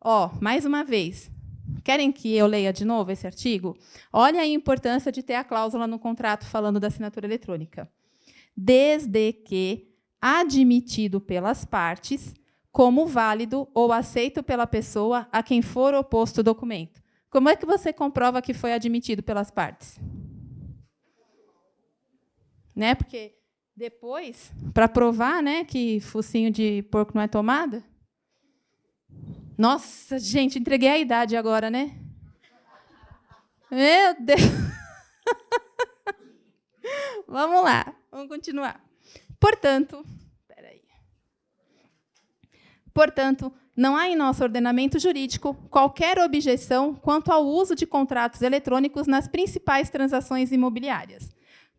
Ó, mais uma vez, querem que eu leia de novo esse artigo? Olha a importância de ter a cláusula no contrato falando da assinatura eletrônica. Desde que admitido pelas partes como válido ou aceito pela pessoa a quem for oposto o documento. Como é que você comprova que foi admitido pelas partes? Né? Porque depois, para provar, né, que focinho de porco não é tomada, nossa, gente, entreguei a idade agora, né? Meu Deus. vamos lá, vamos continuar. Portanto, peraí. Portanto, não há em nosso ordenamento jurídico qualquer objeção quanto ao uso de contratos eletrônicos nas principais transações imobiliárias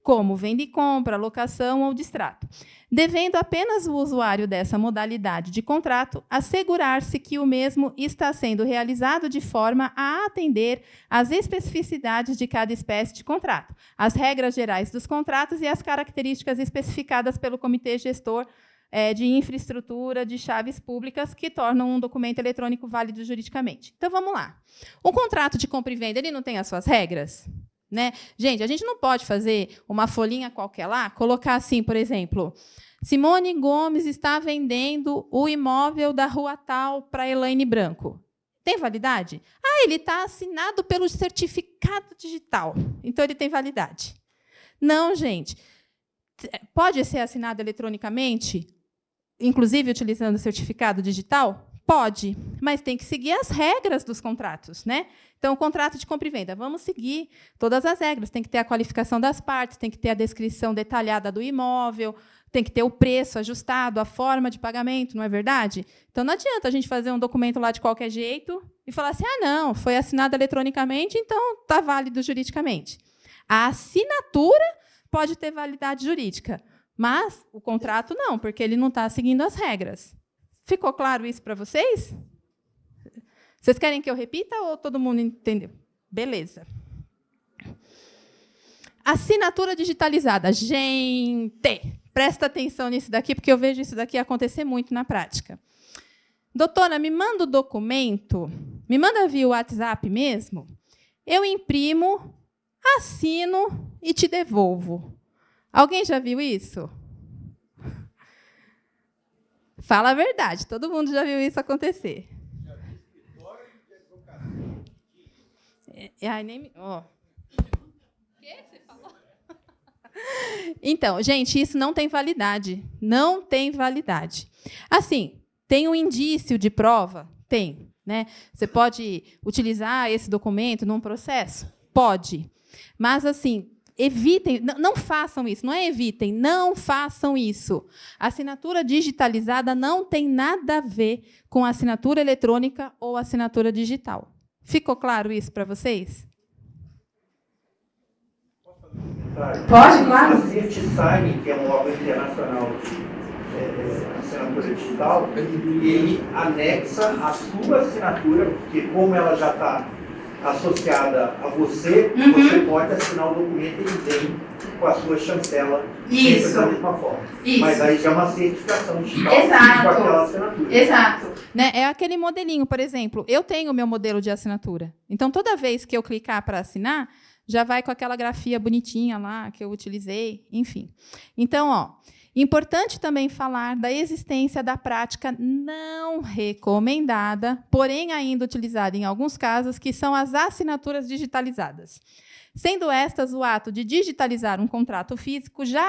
como venda e compra, locação ou distrato, devendo apenas o usuário dessa modalidade de contrato assegurar-se que o mesmo está sendo realizado de forma a atender às especificidades de cada espécie de contrato, as regras gerais dos contratos e as características especificadas pelo comitê gestor é, de infraestrutura de chaves públicas que tornam um documento eletrônico válido juridicamente. Então vamos lá. Um contrato de compra e venda ele não tem as suas regras? Né? Gente, a gente não pode fazer uma folhinha qualquer lá, colocar assim, por exemplo, Simone Gomes está vendendo o imóvel da rua tal para Elaine Branco. Tem validade? Ah, ele está assinado pelo certificado digital. Então ele tem validade. Não, gente. pode ser assinado eletronicamente, inclusive utilizando certificado digital? Pode, mas tem que seguir as regras dos contratos, né? Então, o contrato de compra e venda, vamos seguir todas as regras. Tem que ter a qualificação das partes, tem que ter a descrição detalhada do imóvel, tem que ter o preço ajustado, a forma de pagamento, não é verdade? Então, não adianta a gente fazer um documento lá de qualquer jeito e falar assim: ah, não, foi assinado eletronicamente, então está válido juridicamente. A assinatura pode ter validade jurídica, mas o contrato não, porque ele não está seguindo as regras. Ficou claro isso para vocês? Vocês querem que eu repita ou todo mundo entendeu? Beleza. Assinatura digitalizada. Gente, presta atenção nisso daqui, porque eu vejo isso daqui acontecer muito na prática. Doutora, me manda o documento, me manda via WhatsApp mesmo, eu imprimo, assino e te devolvo. Alguém já viu isso? Fala a verdade, todo mundo já viu isso acontecer. É, ai, nem. Oh. Então, gente, isso não tem validade. Não tem validade. Assim, tem um indício de prova? Tem. Né? Você pode utilizar esse documento num processo? Pode. Mas, assim, evitem, não façam isso, não é evitem, não façam isso. A assinatura digitalizada não tem nada a ver com assinatura eletrônica ou assinatura digital. Ficou claro isso para vocês? Pode, claro. A CertiSign, que é um órgão internacional de é, é, assinatura digital, ele anexa a sua assinatura, porque como ela já está associada a você, uhum. você pode assinar o documento e ele vem com a sua chancela Isso. da mesma forma. Isso. Mas aí já é uma certificação digital Exato. com aquela assinatura. Exato. Né? É aquele modelinho, por exemplo, eu tenho o meu modelo de assinatura. Então, toda vez que eu clicar para assinar, já vai com aquela grafia bonitinha lá que eu utilizei, enfim. Então, ó, Importante também falar da existência da prática não recomendada, porém ainda utilizada em alguns casos, que são as assinaturas digitalizadas. Sendo estas o ato de digitalizar um contrato físico já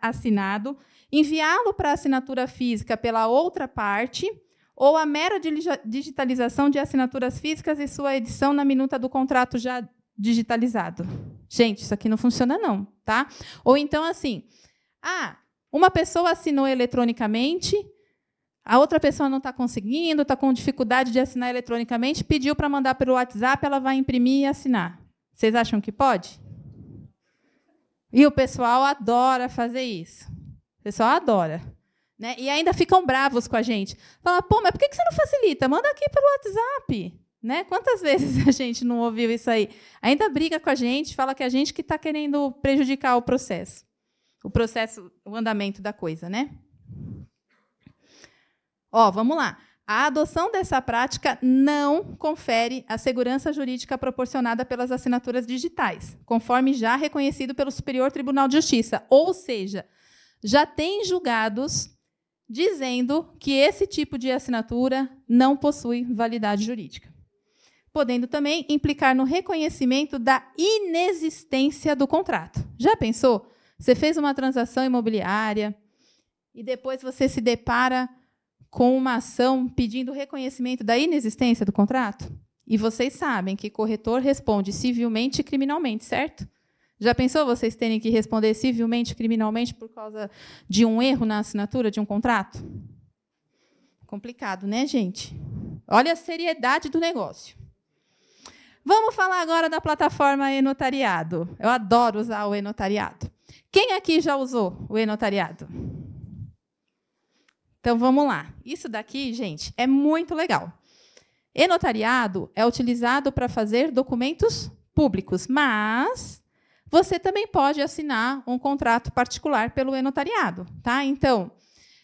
assinado, enviá-lo para assinatura física pela outra parte, ou a mera digitalização de assinaturas físicas e sua edição na minuta do contrato já digitalizado. Gente, isso aqui não funciona não, tá? Ou então assim, ah, uma pessoa assinou eletronicamente, a outra pessoa não está conseguindo, está com dificuldade de assinar eletronicamente, pediu para mandar pelo WhatsApp, ela vai imprimir e assinar. Vocês acham que pode? E o pessoal adora fazer isso. O pessoal adora. Né? E ainda ficam bravos com a gente. Fala, pô, mas por que você não facilita? Manda aqui pelo WhatsApp. Né? Quantas vezes a gente não ouviu isso aí? Ainda briga com a gente, fala que é a gente que está querendo prejudicar o processo o processo, o andamento da coisa, né? Ó, vamos lá. A adoção dessa prática não confere a segurança jurídica proporcionada pelas assinaturas digitais, conforme já reconhecido pelo Superior Tribunal de Justiça. Ou seja, já tem julgados dizendo que esse tipo de assinatura não possui validade jurídica, podendo também implicar no reconhecimento da inexistência do contrato. Já pensou? Você fez uma transação imobiliária e depois você se depara com uma ação pedindo reconhecimento da inexistência do contrato? E vocês sabem que corretor responde civilmente e criminalmente, certo? Já pensou vocês terem que responder civilmente e criminalmente por causa de um erro na assinatura de um contrato? Complicado, né, gente? Olha a seriedade do negócio. Vamos falar agora da plataforma e-notariado. Eu adoro usar o e-notariado. Quem aqui já usou o e-notariado? Então vamos lá. Isso daqui, gente, é muito legal. E-notariado é utilizado para fazer documentos públicos, mas você também pode assinar um contrato particular pelo e-notariado, tá? Então,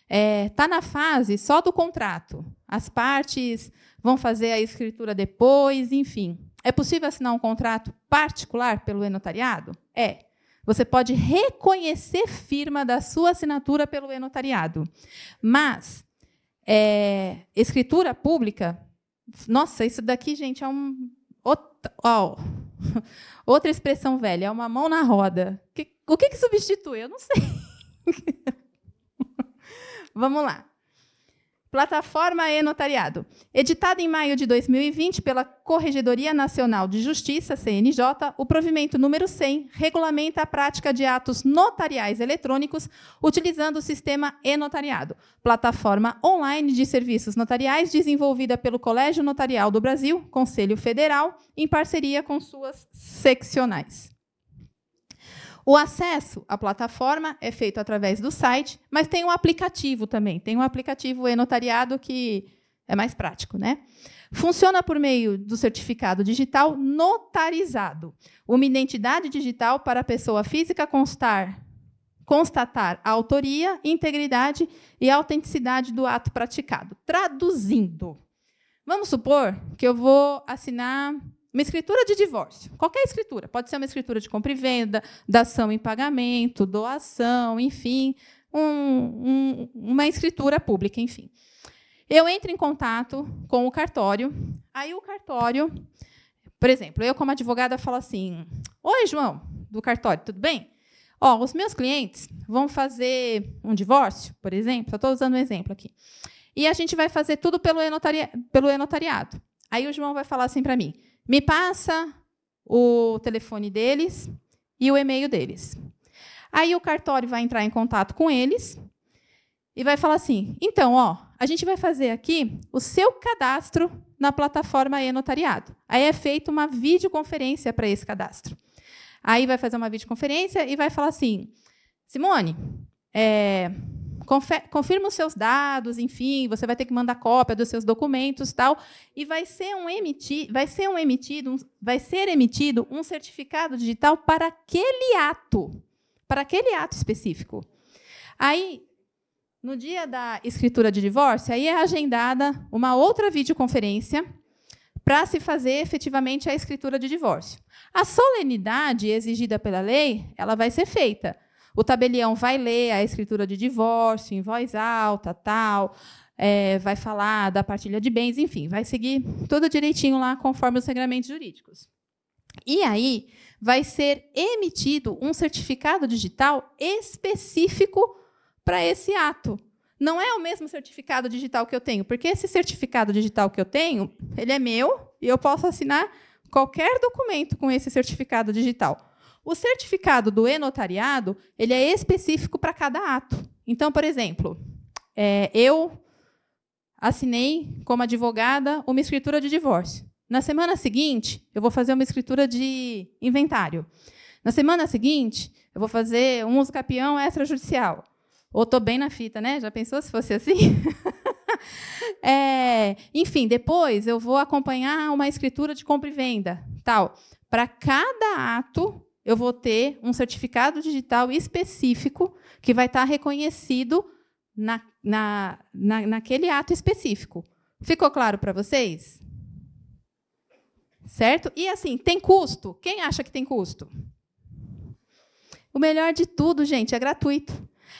é, tá na fase só do contrato. As partes vão fazer a escritura depois, enfim. É possível assinar um contrato particular pelo e-notariado? É. Você pode reconhecer firma da sua assinatura pelo e-notariado. Mas, é, escritura pública, nossa, isso daqui, gente, é um. Outra, oh, outra expressão velha, é uma mão na roda. Que, o que, que substitui? Eu não sei. Vamos lá. Plataforma e-notariado. Editada em maio de 2020 pela Corregedoria Nacional de Justiça, CNJ, o provimento número 100 regulamenta a prática de atos notariais eletrônicos utilizando o sistema e-notariado, plataforma online de serviços notariais desenvolvida pelo Colégio Notarial do Brasil, Conselho Federal, em parceria com suas seccionais. O acesso à plataforma é feito através do site, mas tem um aplicativo também. Tem um aplicativo e-notariado que é mais prático, né? Funciona por meio do certificado digital notarizado, uma identidade digital para a pessoa física constar, constatar a autoria, integridade e autenticidade do ato praticado. Traduzindo, vamos supor que eu vou assinar uma escritura de divórcio, qualquer escritura, pode ser uma escritura de compra e venda, dação em pagamento, doação, enfim, um, um, uma escritura pública, enfim. Eu entro em contato com o cartório, aí o cartório, por exemplo, eu como advogada falo assim: Oi, João, do cartório, tudo bem? Ó, os meus clientes vão fazer um divórcio, por exemplo, estou usando um exemplo aqui. E a gente vai fazer tudo pelo e-notariado. Aí o João vai falar assim para mim: me passa o telefone deles e o e-mail deles. Aí o cartório vai entrar em contato com eles e vai falar assim: então, ó, a gente vai fazer aqui o seu cadastro na plataforma e-notariado. Aí é feita uma videoconferência para esse cadastro. Aí vai fazer uma videoconferência e vai falar assim: Simone, é, confirma os seus dados, enfim, você vai ter que mandar cópia dos seus documentos, tal, e vai ser um emitido, vai ser um emitido, um, vai ser emitido um certificado digital para aquele ato, para aquele ato específico. Aí, no dia da escritura de divórcio, aí é agendada uma outra videoconferência para se fazer efetivamente a escritura de divórcio. A solenidade exigida pela lei, ela vai ser feita o tabelião vai ler a escritura de divórcio em voz alta, tal, é, vai falar da partilha de bens, enfim, vai seguir tudo direitinho lá conforme os regramentos jurídicos. E aí vai ser emitido um certificado digital específico para esse ato. Não é o mesmo certificado digital que eu tenho, porque esse certificado digital que eu tenho, ele é meu e eu posso assinar qualquer documento com esse certificado digital. O certificado do e-notariado ele é específico para cada ato. Então, por exemplo, é, eu assinei como advogada uma escritura de divórcio. Na semana seguinte, eu vou fazer uma escritura de inventário. Na semana seguinte, eu vou fazer um uso capião extrajudicial. Ou estou bem na fita, né? Já pensou se fosse assim? é, enfim, depois eu vou acompanhar uma escritura de compra e venda, tal. Para cada ato, eu vou ter um certificado digital específico que vai estar reconhecido na, na, na, naquele ato específico. Ficou claro para vocês? Certo? E assim, tem custo? Quem acha que tem custo? O melhor de tudo, gente, é gratuito.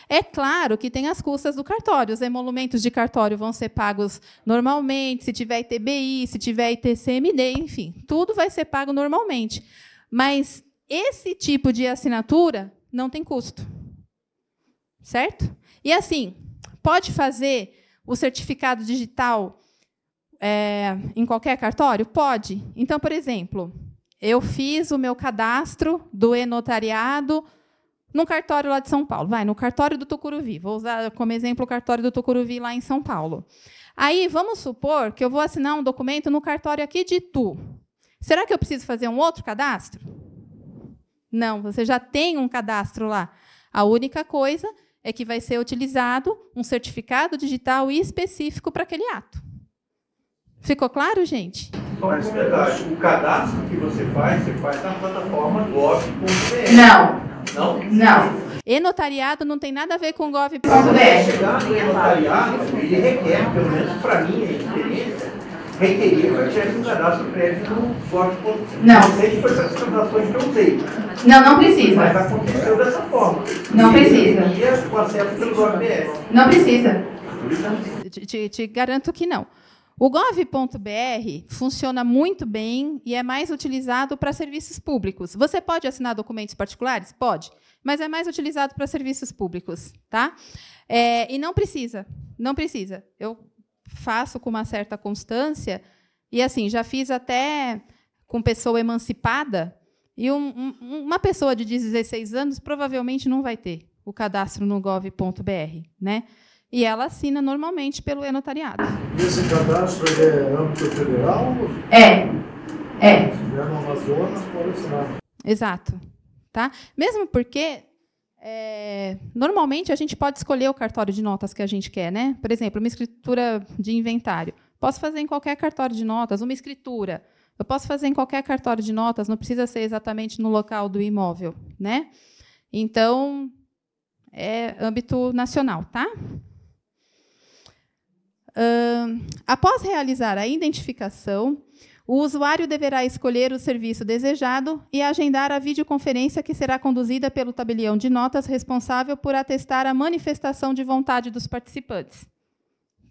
É claro que tem as custas do cartório. Os emolumentos de cartório vão ser pagos normalmente, se tiver ITBI, se tiver ITCMD, enfim, tudo vai ser pago normalmente. Mas esse tipo de assinatura não tem custo. Certo? E assim, pode fazer o certificado digital é, em qualquer cartório? Pode. Então, por exemplo, eu fiz o meu cadastro do e-notariado num cartório lá de São Paulo. Vai, no cartório do Tucuruvi. Vou usar como exemplo o cartório do Tucuruvi lá em São Paulo. Aí, vamos supor que eu vou assinar um documento no cartório aqui de Tu. Será que eu preciso fazer um outro cadastro? Não, você já tem um cadastro lá. A única coisa é que vai ser utilizado um certificado digital específico para aquele ato. Ficou claro, gente? Só um comentário. O cadastro que você faz, você faz na plataforma gov.br. Não. Não? Não. E-notariado não tem nada a ver com gov.br. Chegar no e-notariado, ele requer, pelo menos para mim, a experiência, requeria que eu tivesse um cadastro prévio no Forte.com. Não. Não sei se foi essas transações que eu usei. Não, não precisa. Mas aconteceu dessa forma. Não precisa. E acesso pelo GovBR. Não precisa. Te, te, te garanto que não. O gov.br funciona muito bem e é mais utilizado para serviços públicos. Você pode assinar documentos particulares? Pode, mas é mais utilizado para serviços públicos, tá? É, e não precisa, não precisa. Eu faço com uma certa constância e assim já fiz até com pessoa emancipada e um, um, uma pessoa de 16 anos provavelmente não vai ter o cadastro no gov.br, né? E ela assina normalmente pelo e-notariado. E esse cadastro é âmbito federal? É. É. Se tiver no Amazonas, pode assinar. Exato. Tá? Mesmo porque é, normalmente a gente pode escolher o cartório de notas que a gente quer, né? Por exemplo, uma escritura de inventário. Posso fazer em qualquer cartório de notas, uma escritura. Eu posso fazer em qualquer cartório de notas, não precisa ser exatamente no local do imóvel, né? Então, é âmbito nacional, tá? Uh, após realizar a identificação, o usuário deverá escolher o serviço desejado e agendar a videoconferência que será conduzida pelo tabelião de notas responsável por atestar a manifestação de vontade dos participantes.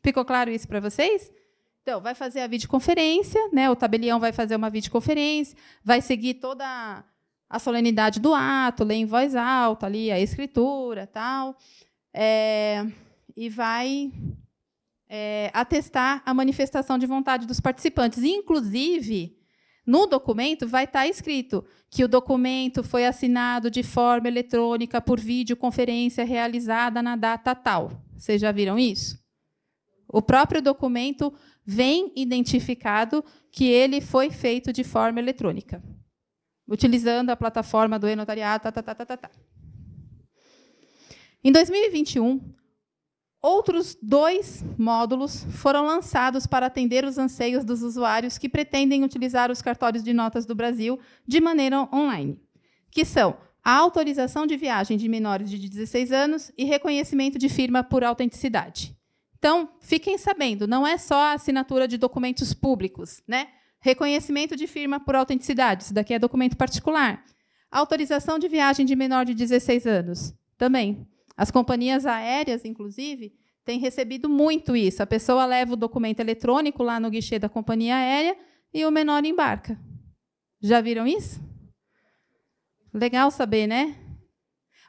Ficou claro isso para vocês? Então, vai fazer a videoconferência, né? o tabelião vai fazer uma videoconferência, vai seguir toda a solenidade do ato, ler em voz alta ali a escritura, tal, é, e vai é, atestar a manifestação de vontade dos participantes. Inclusive, no documento vai estar escrito que o documento foi assinado de forma eletrônica por videoconferência realizada na data tal. Vocês já viram isso? O próprio documento vem identificado que ele foi feito de forma eletrônica, utilizando a plataforma do e-notariado. Tá, tá, tá, tá, tá. tá. Em 2021, Outros dois módulos foram lançados para atender os anseios dos usuários que pretendem utilizar os cartórios de notas do Brasil de maneira online, que são a autorização de viagem de menores de 16 anos e reconhecimento de firma por autenticidade. Então, fiquem sabendo, não é só a assinatura de documentos públicos, né? Reconhecimento de firma por autenticidade, isso daqui é documento particular. Autorização de viagem de menor de 16 anos, também. As companhias aéreas, inclusive, têm recebido muito isso. A pessoa leva o documento eletrônico lá no guichê da companhia aérea e o menor embarca. Já viram isso? Legal saber, né?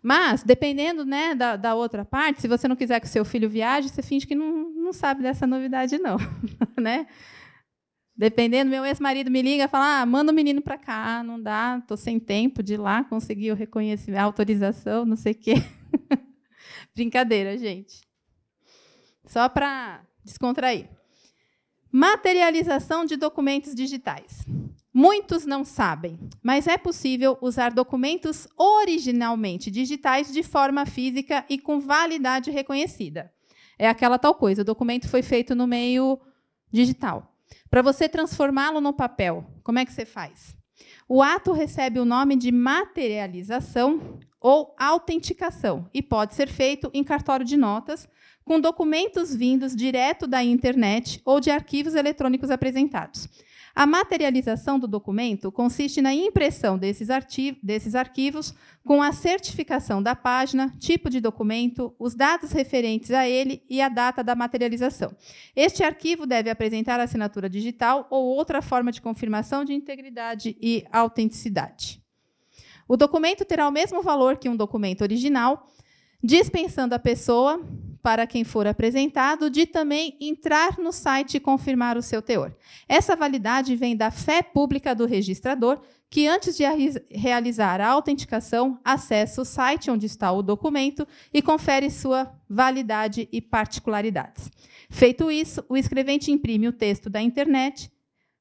Mas, dependendo né, da, da, outra parte, se você não quiser que o seu filho viaje, você finge que não, não sabe dessa novidade, não. né? Dependendo, meu ex-marido me liga e fala: ah, manda o menino para cá, não dá, estou sem tempo de ir lá conseguir o reconhecimento, a autorização, não sei o quê. Brincadeira, gente. Só para descontrair. Materialização de documentos digitais. Muitos não sabem, mas é possível usar documentos originalmente digitais de forma física e com validade reconhecida. É aquela tal coisa, o documento foi feito no meio digital. Para você transformá-lo no papel, como é que você faz? O ato recebe o nome de materialização ou autenticação e pode ser feito em cartório de notas com documentos vindos direto da internet ou de arquivos eletrônicos apresentados. A materialização do documento consiste na impressão desses, desses, arquivos com a certificação da página, tipo de documento, os dados referentes a ele e a data da materialização. Este arquivo deve apresentar assinatura digital ou outra forma de confirmação de integridade e autenticidade. O documento terá o mesmo valor que um documento original, dispensando a pessoa, para quem for apresentado, de também entrar no site e confirmar o seu teor. Essa validade vem da fé pública do registrador, que antes de realizar a autenticação, acessa o site onde está o documento e confere sua validade e particularidades. Feito isso, o escrevente imprime o texto da internet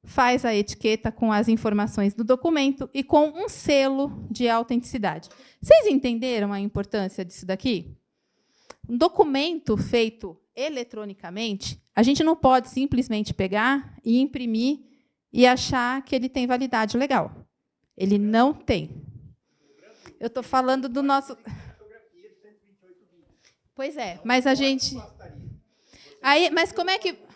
faz a etiqueta com as informações do documento e com um selo de autenticidade. Vocês entenderam a importância disso daqui? Um documento feito eletronicamente, a gente não pode simplesmente pegar e imprimir e achar que ele tem validade legal. Ele não tem. Eu estou falando do nosso. Pois é, mas a gente. Aí, mas como é que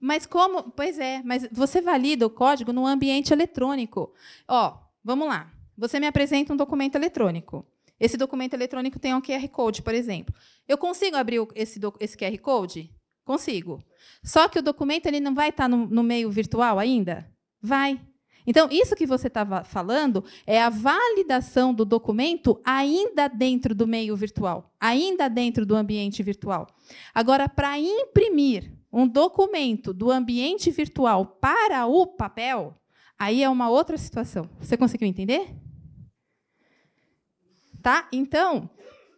mas como? Pois é, mas você valida o código no ambiente eletrônico. Ó, vamos lá. Você me apresenta um documento eletrônico. Esse documento eletrônico tem um QR Code, por exemplo. Eu consigo abrir esse, esse QR Code? Consigo. Só que o documento ele não vai estar no, no meio virtual ainda? Vai. Então, isso que você estava falando é a validação do documento ainda dentro do meio virtual, ainda dentro do ambiente virtual. Agora, para imprimir um documento do ambiente virtual para o papel, aí é uma outra situação. Você conseguiu entender? Tá? Então,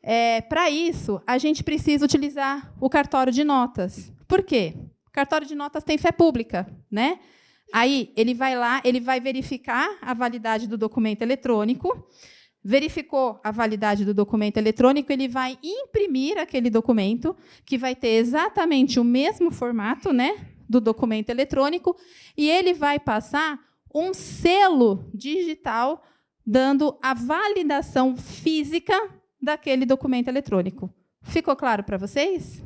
é, para isso, a gente precisa utilizar o cartório de notas. Por quê? O cartório de notas tem fé pública, né? Aí ele vai lá, ele vai verificar a validade do documento eletrônico. Verificou a validade do documento eletrônico, ele vai imprimir aquele documento, que vai ter exatamente o mesmo formato né, do documento eletrônico, e ele vai passar um selo digital dando a validação física daquele documento eletrônico. Ficou claro para vocês?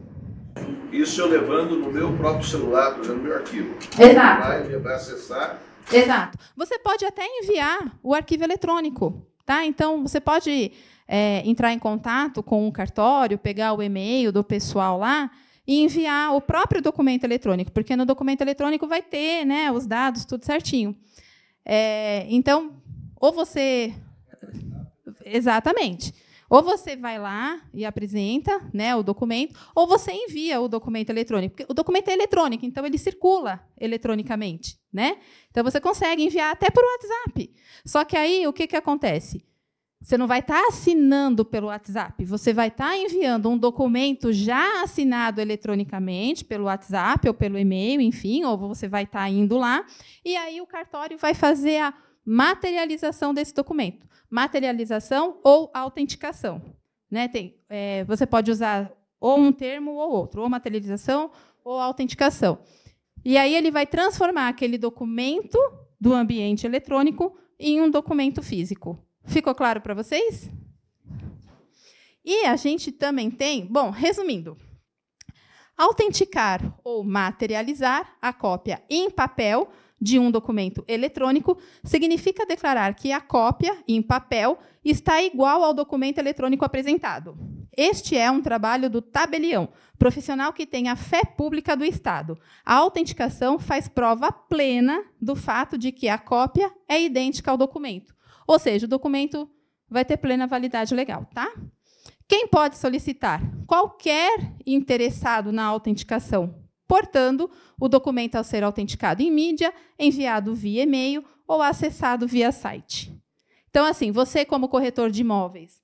Isso eu levando no meu próprio celular, no meu arquivo. Exato. Vai, vai acessar. Exato. Você pode até enviar o arquivo eletrônico, tá? Então você pode é, entrar em contato com o cartório, pegar o e-mail do pessoal lá e enviar o próprio documento eletrônico, porque no documento eletrônico vai ter, né, os dados tudo certinho. É, então, ou você exatamente. Ou você vai lá e apresenta né, o documento, ou você envia o documento eletrônico. Porque o documento é eletrônico, então ele circula eletronicamente. Né? Então você consegue enviar até por WhatsApp. Só que aí o que, que acontece? Você não vai estar tá assinando pelo WhatsApp, você vai estar tá enviando um documento já assinado eletronicamente pelo WhatsApp ou pelo e-mail, enfim, ou você vai estar tá indo lá, e aí o cartório vai fazer a materialização desse documento materialização ou autenticação. Né? Tem, é, você pode usar ou um termo ou outro, ou materialização ou autenticação. E aí ele vai transformar aquele documento do ambiente eletrônico em um documento físico. Ficou claro para vocês? E a gente também tem, bom, resumindo, autenticar ou materializar a cópia em papel de um documento eletrônico significa declarar que a cópia, em papel, está igual ao documento eletrônico apresentado. Este é um trabalho do tabelião, profissional que tem a fé pública do Estado. A autenticação faz prova plena do fato de que a cópia é idêntica ao documento. Ou seja, o documento vai ter plena validade legal, tá? Quem pode solicitar? Qualquer interessado na autenticação portando o documento ao ser autenticado em mídia, enviado via e-mail ou acessado via site. Então, assim, você, como corretor de imóveis,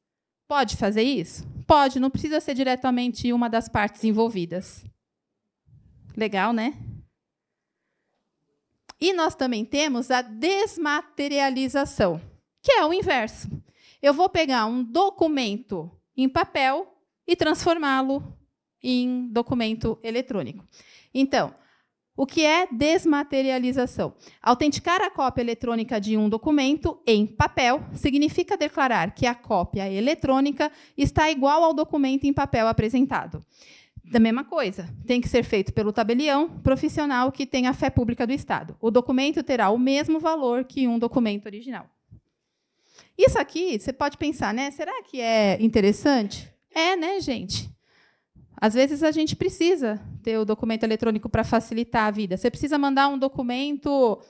pode fazer isso? Pode, não precisa ser diretamente uma das partes envolvidas. Legal, né? E nós também temos a desmaterialização, que é o inverso. Eu vou pegar um documento em papel e transformá-lo em documento eletrônico. Então, o que é desmaterialização? Autenticar a cópia eletrônica de um documento em papel significa declarar que a cópia eletrônica está igual ao documento em papel apresentado. Da mesma coisa, tem que ser feito pelo tabelião profissional que tem a fé pública do Estado. O documento terá o mesmo valor que um documento original. Isso aqui, você pode pensar, né? Será que é interessante? É, né, gente? Às vezes a gente precisa ter o documento eletrônico para facilitar a vida. Você precisa mandar um documento,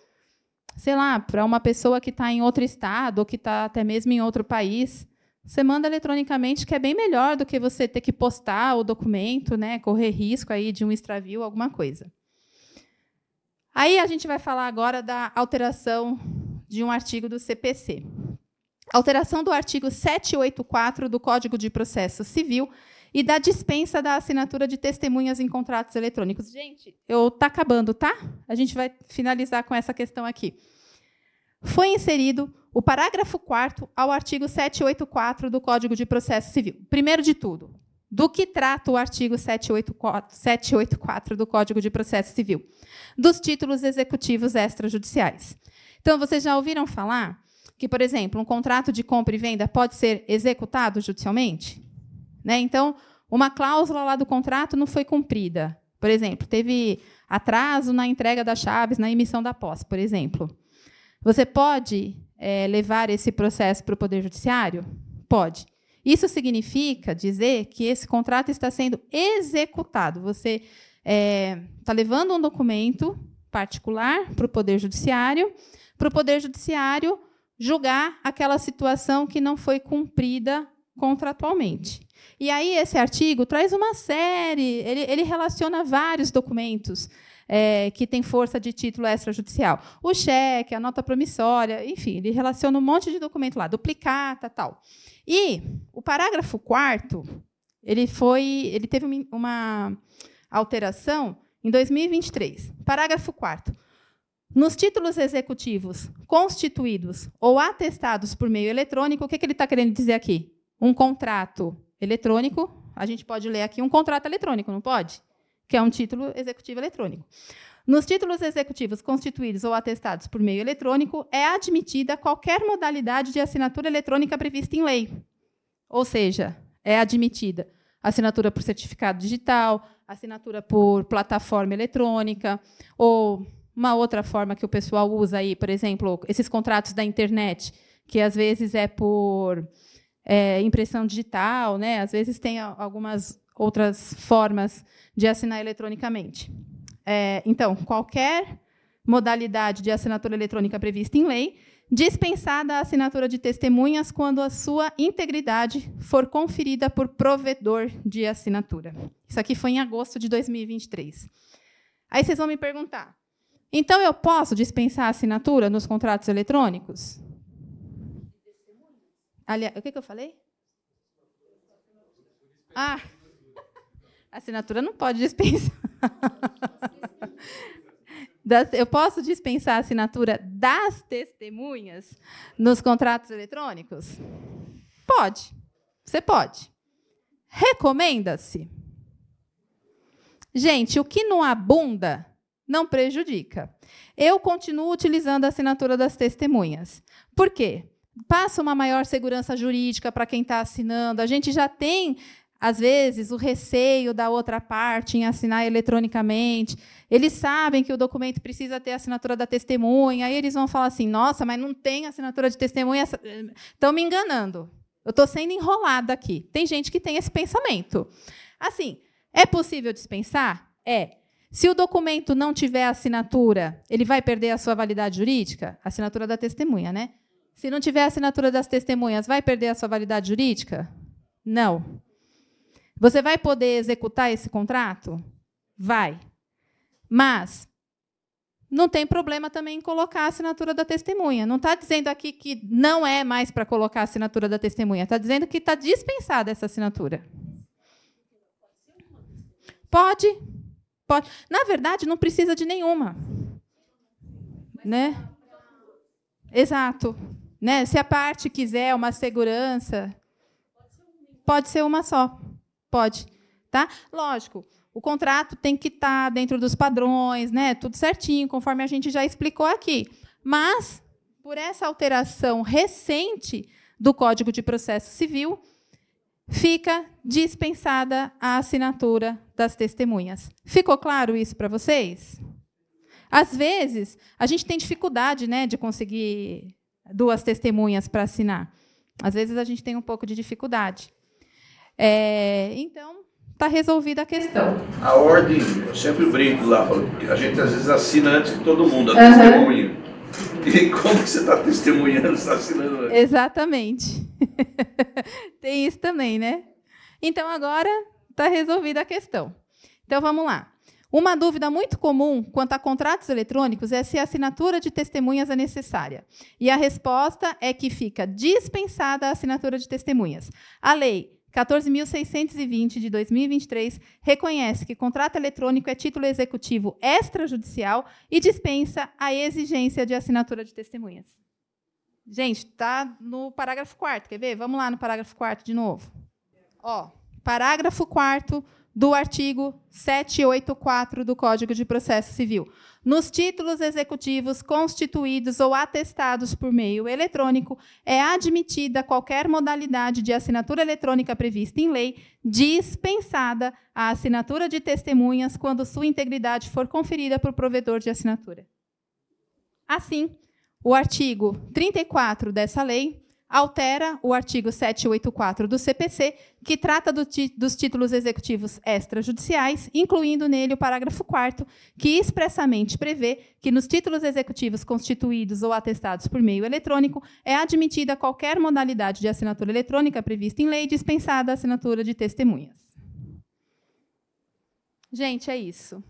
sei lá, para uma pessoa que está em outro estado ou que está até mesmo em outro país. Você manda eletronicamente, que é bem melhor do que você ter que postar o documento, né, correr risco aí de um extravio, alguma coisa. Aí a gente vai falar agora da alteração de um artigo do CPC. Alteração do artigo 784 do Código de Processo Civil e da dispensa da assinatura de testemunhas em contratos eletrônicos. Gente, eu tá acabando, tá? A gente vai finalizar com essa questão aqui. Foi inserido o parágrafo 4 ao artigo 784 do Código de Processo Civil. Primeiro de tudo, do que trata o artigo 784, 784 do Código de Processo Civil? Dos títulos executivos extrajudiciais. Então, vocês já ouviram falar que, por exemplo, um contrato de compra e venda pode ser executado judicialmente? Né? Então, uma cláusula lá do contrato não foi cumprida. Por exemplo, teve atraso na entrega das chaves, na emissão da posse, por exemplo. Você pode é, levar esse processo para o Poder Judiciário? Pode. Isso significa dizer que esse contrato está sendo executado. Você está levando um documento particular para o Poder Judiciário, para o Poder Judiciário julgar aquela situação que não foi cumprida contratualmente. E aí esse artigo traz uma série, ele, ele relaciona vários documentos é, que têm força de título extrajudicial. O cheque, a nota promissória, enfim, ele relaciona um monte de documento lá, duplicata, tal. E o parágrafo 4 ele foi, ele teve uma alteração em 2023. Parágrafo 4 nos títulos executivos constituídos ou atestados por meio eletrônico, o que, que ele está querendo dizer aqui? Um contrato eletrônico, a gente pode ler aqui um contrato eletrônico, não pode? Que é um título executivo eletrônico. Nos títulos executivos constituídos ou atestados por meio eletrônico, é admitida qualquer modalidade de assinatura eletrônica prevista em lei. Ou seja, é admitida assinatura por certificado digital, assinatura por plataforma eletrônica, ou uma outra forma que o pessoal usa aí, por exemplo, esses contratos da internet, que às vezes é por é, impressão digital, né? às vezes tem algumas outras formas de assinar eletronicamente. É, então, qualquer modalidade de assinatura eletrônica prevista em lei, dispensada a assinatura de testemunhas quando a sua integridade for conferida por provedor de assinatura. Isso aqui foi em agosto de 2023. Aí vocês vão me perguntar: então eu posso dispensar a assinatura nos contratos eletrônicos? Aliás, o que, que eu falei? Ah, assinatura não pode dispensar. Eu posso dispensar a assinatura das testemunhas nos contratos eletrônicos? Pode. Você pode. Recomenda-se. Gente, o que não abunda não prejudica. Eu continuo utilizando a assinatura das testemunhas. Por quê? Passa uma maior segurança jurídica para quem está assinando. A gente já tem, às vezes, o receio da outra parte em assinar eletronicamente. Eles sabem que o documento precisa ter a assinatura da testemunha. Aí eles vão falar assim: nossa, mas não tem assinatura de testemunha. Estão me enganando. Eu estou sendo enrolada aqui. Tem gente que tem esse pensamento. Assim, é possível dispensar? É. Se o documento não tiver assinatura, ele vai perder a sua validade jurídica? Assinatura da testemunha, né? Se não tiver assinatura das testemunhas, vai perder a sua validade jurídica? Não. Você vai poder executar esse contrato? Vai. Mas não tem problema também em colocar a assinatura da testemunha. Não está dizendo aqui que não é mais para colocar a assinatura da testemunha. Está dizendo que está dispensada essa assinatura. Pode. Pode. Na verdade, não precisa de nenhuma. Né? Exato. Né? Se a parte quiser uma segurança, pode ser uma só. Pode. Tá? Lógico, o contrato tem que estar tá dentro dos padrões, né? tudo certinho, conforme a gente já explicou aqui. Mas, por essa alteração recente do Código de Processo Civil, fica dispensada a assinatura das testemunhas. Ficou claro isso para vocês? Às vezes, a gente tem dificuldade né, de conseguir duas testemunhas para assinar. Às vezes, a gente tem um pouco de dificuldade. É, então, está resolvida a questão. A ordem, eu sempre brinco lá, a gente às vezes assina antes de todo mundo, a uhum. testemunha. E como você está testemunhando, está assinando antes. Exatamente. tem isso também, né? Então, agora está resolvida a questão. Então, vamos lá. Uma dúvida muito comum quanto a contratos eletrônicos é se a assinatura de testemunhas é necessária. E a resposta é que fica dispensada a assinatura de testemunhas. A lei 14.620 de 2023 reconhece que contrato eletrônico é título executivo extrajudicial e dispensa a exigência de assinatura de testemunhas. Gente, está no parágrafo 4 quer ver? Vamos lá no parágrafo 4 de novo. Ó, parágrafo 4 do artigo 784 do Código de Processo Civil. Nos títulos executivos constituídos ou atestados por meio eletrônico, é admitida qualquer modalidade de assinatura eletrônica prevista em lei, dispensada a assinatura de testemunhas quando sua integridade for conferida por provedor de assinatura. Assim, o artigo 34 dessa lei altera o artigo 784 do CPC, que trata do dos títulos executivos extrajudiciais, incluindo nele o parágrafo 4 que expressamente prevê que nos títulos executivos constituídos ou atestados por meio eletrônico é admitida qualquer modalidade de assinatura eletrônica prevista em lei, dispensada a assinatura de testemunhas. Gente, é isso.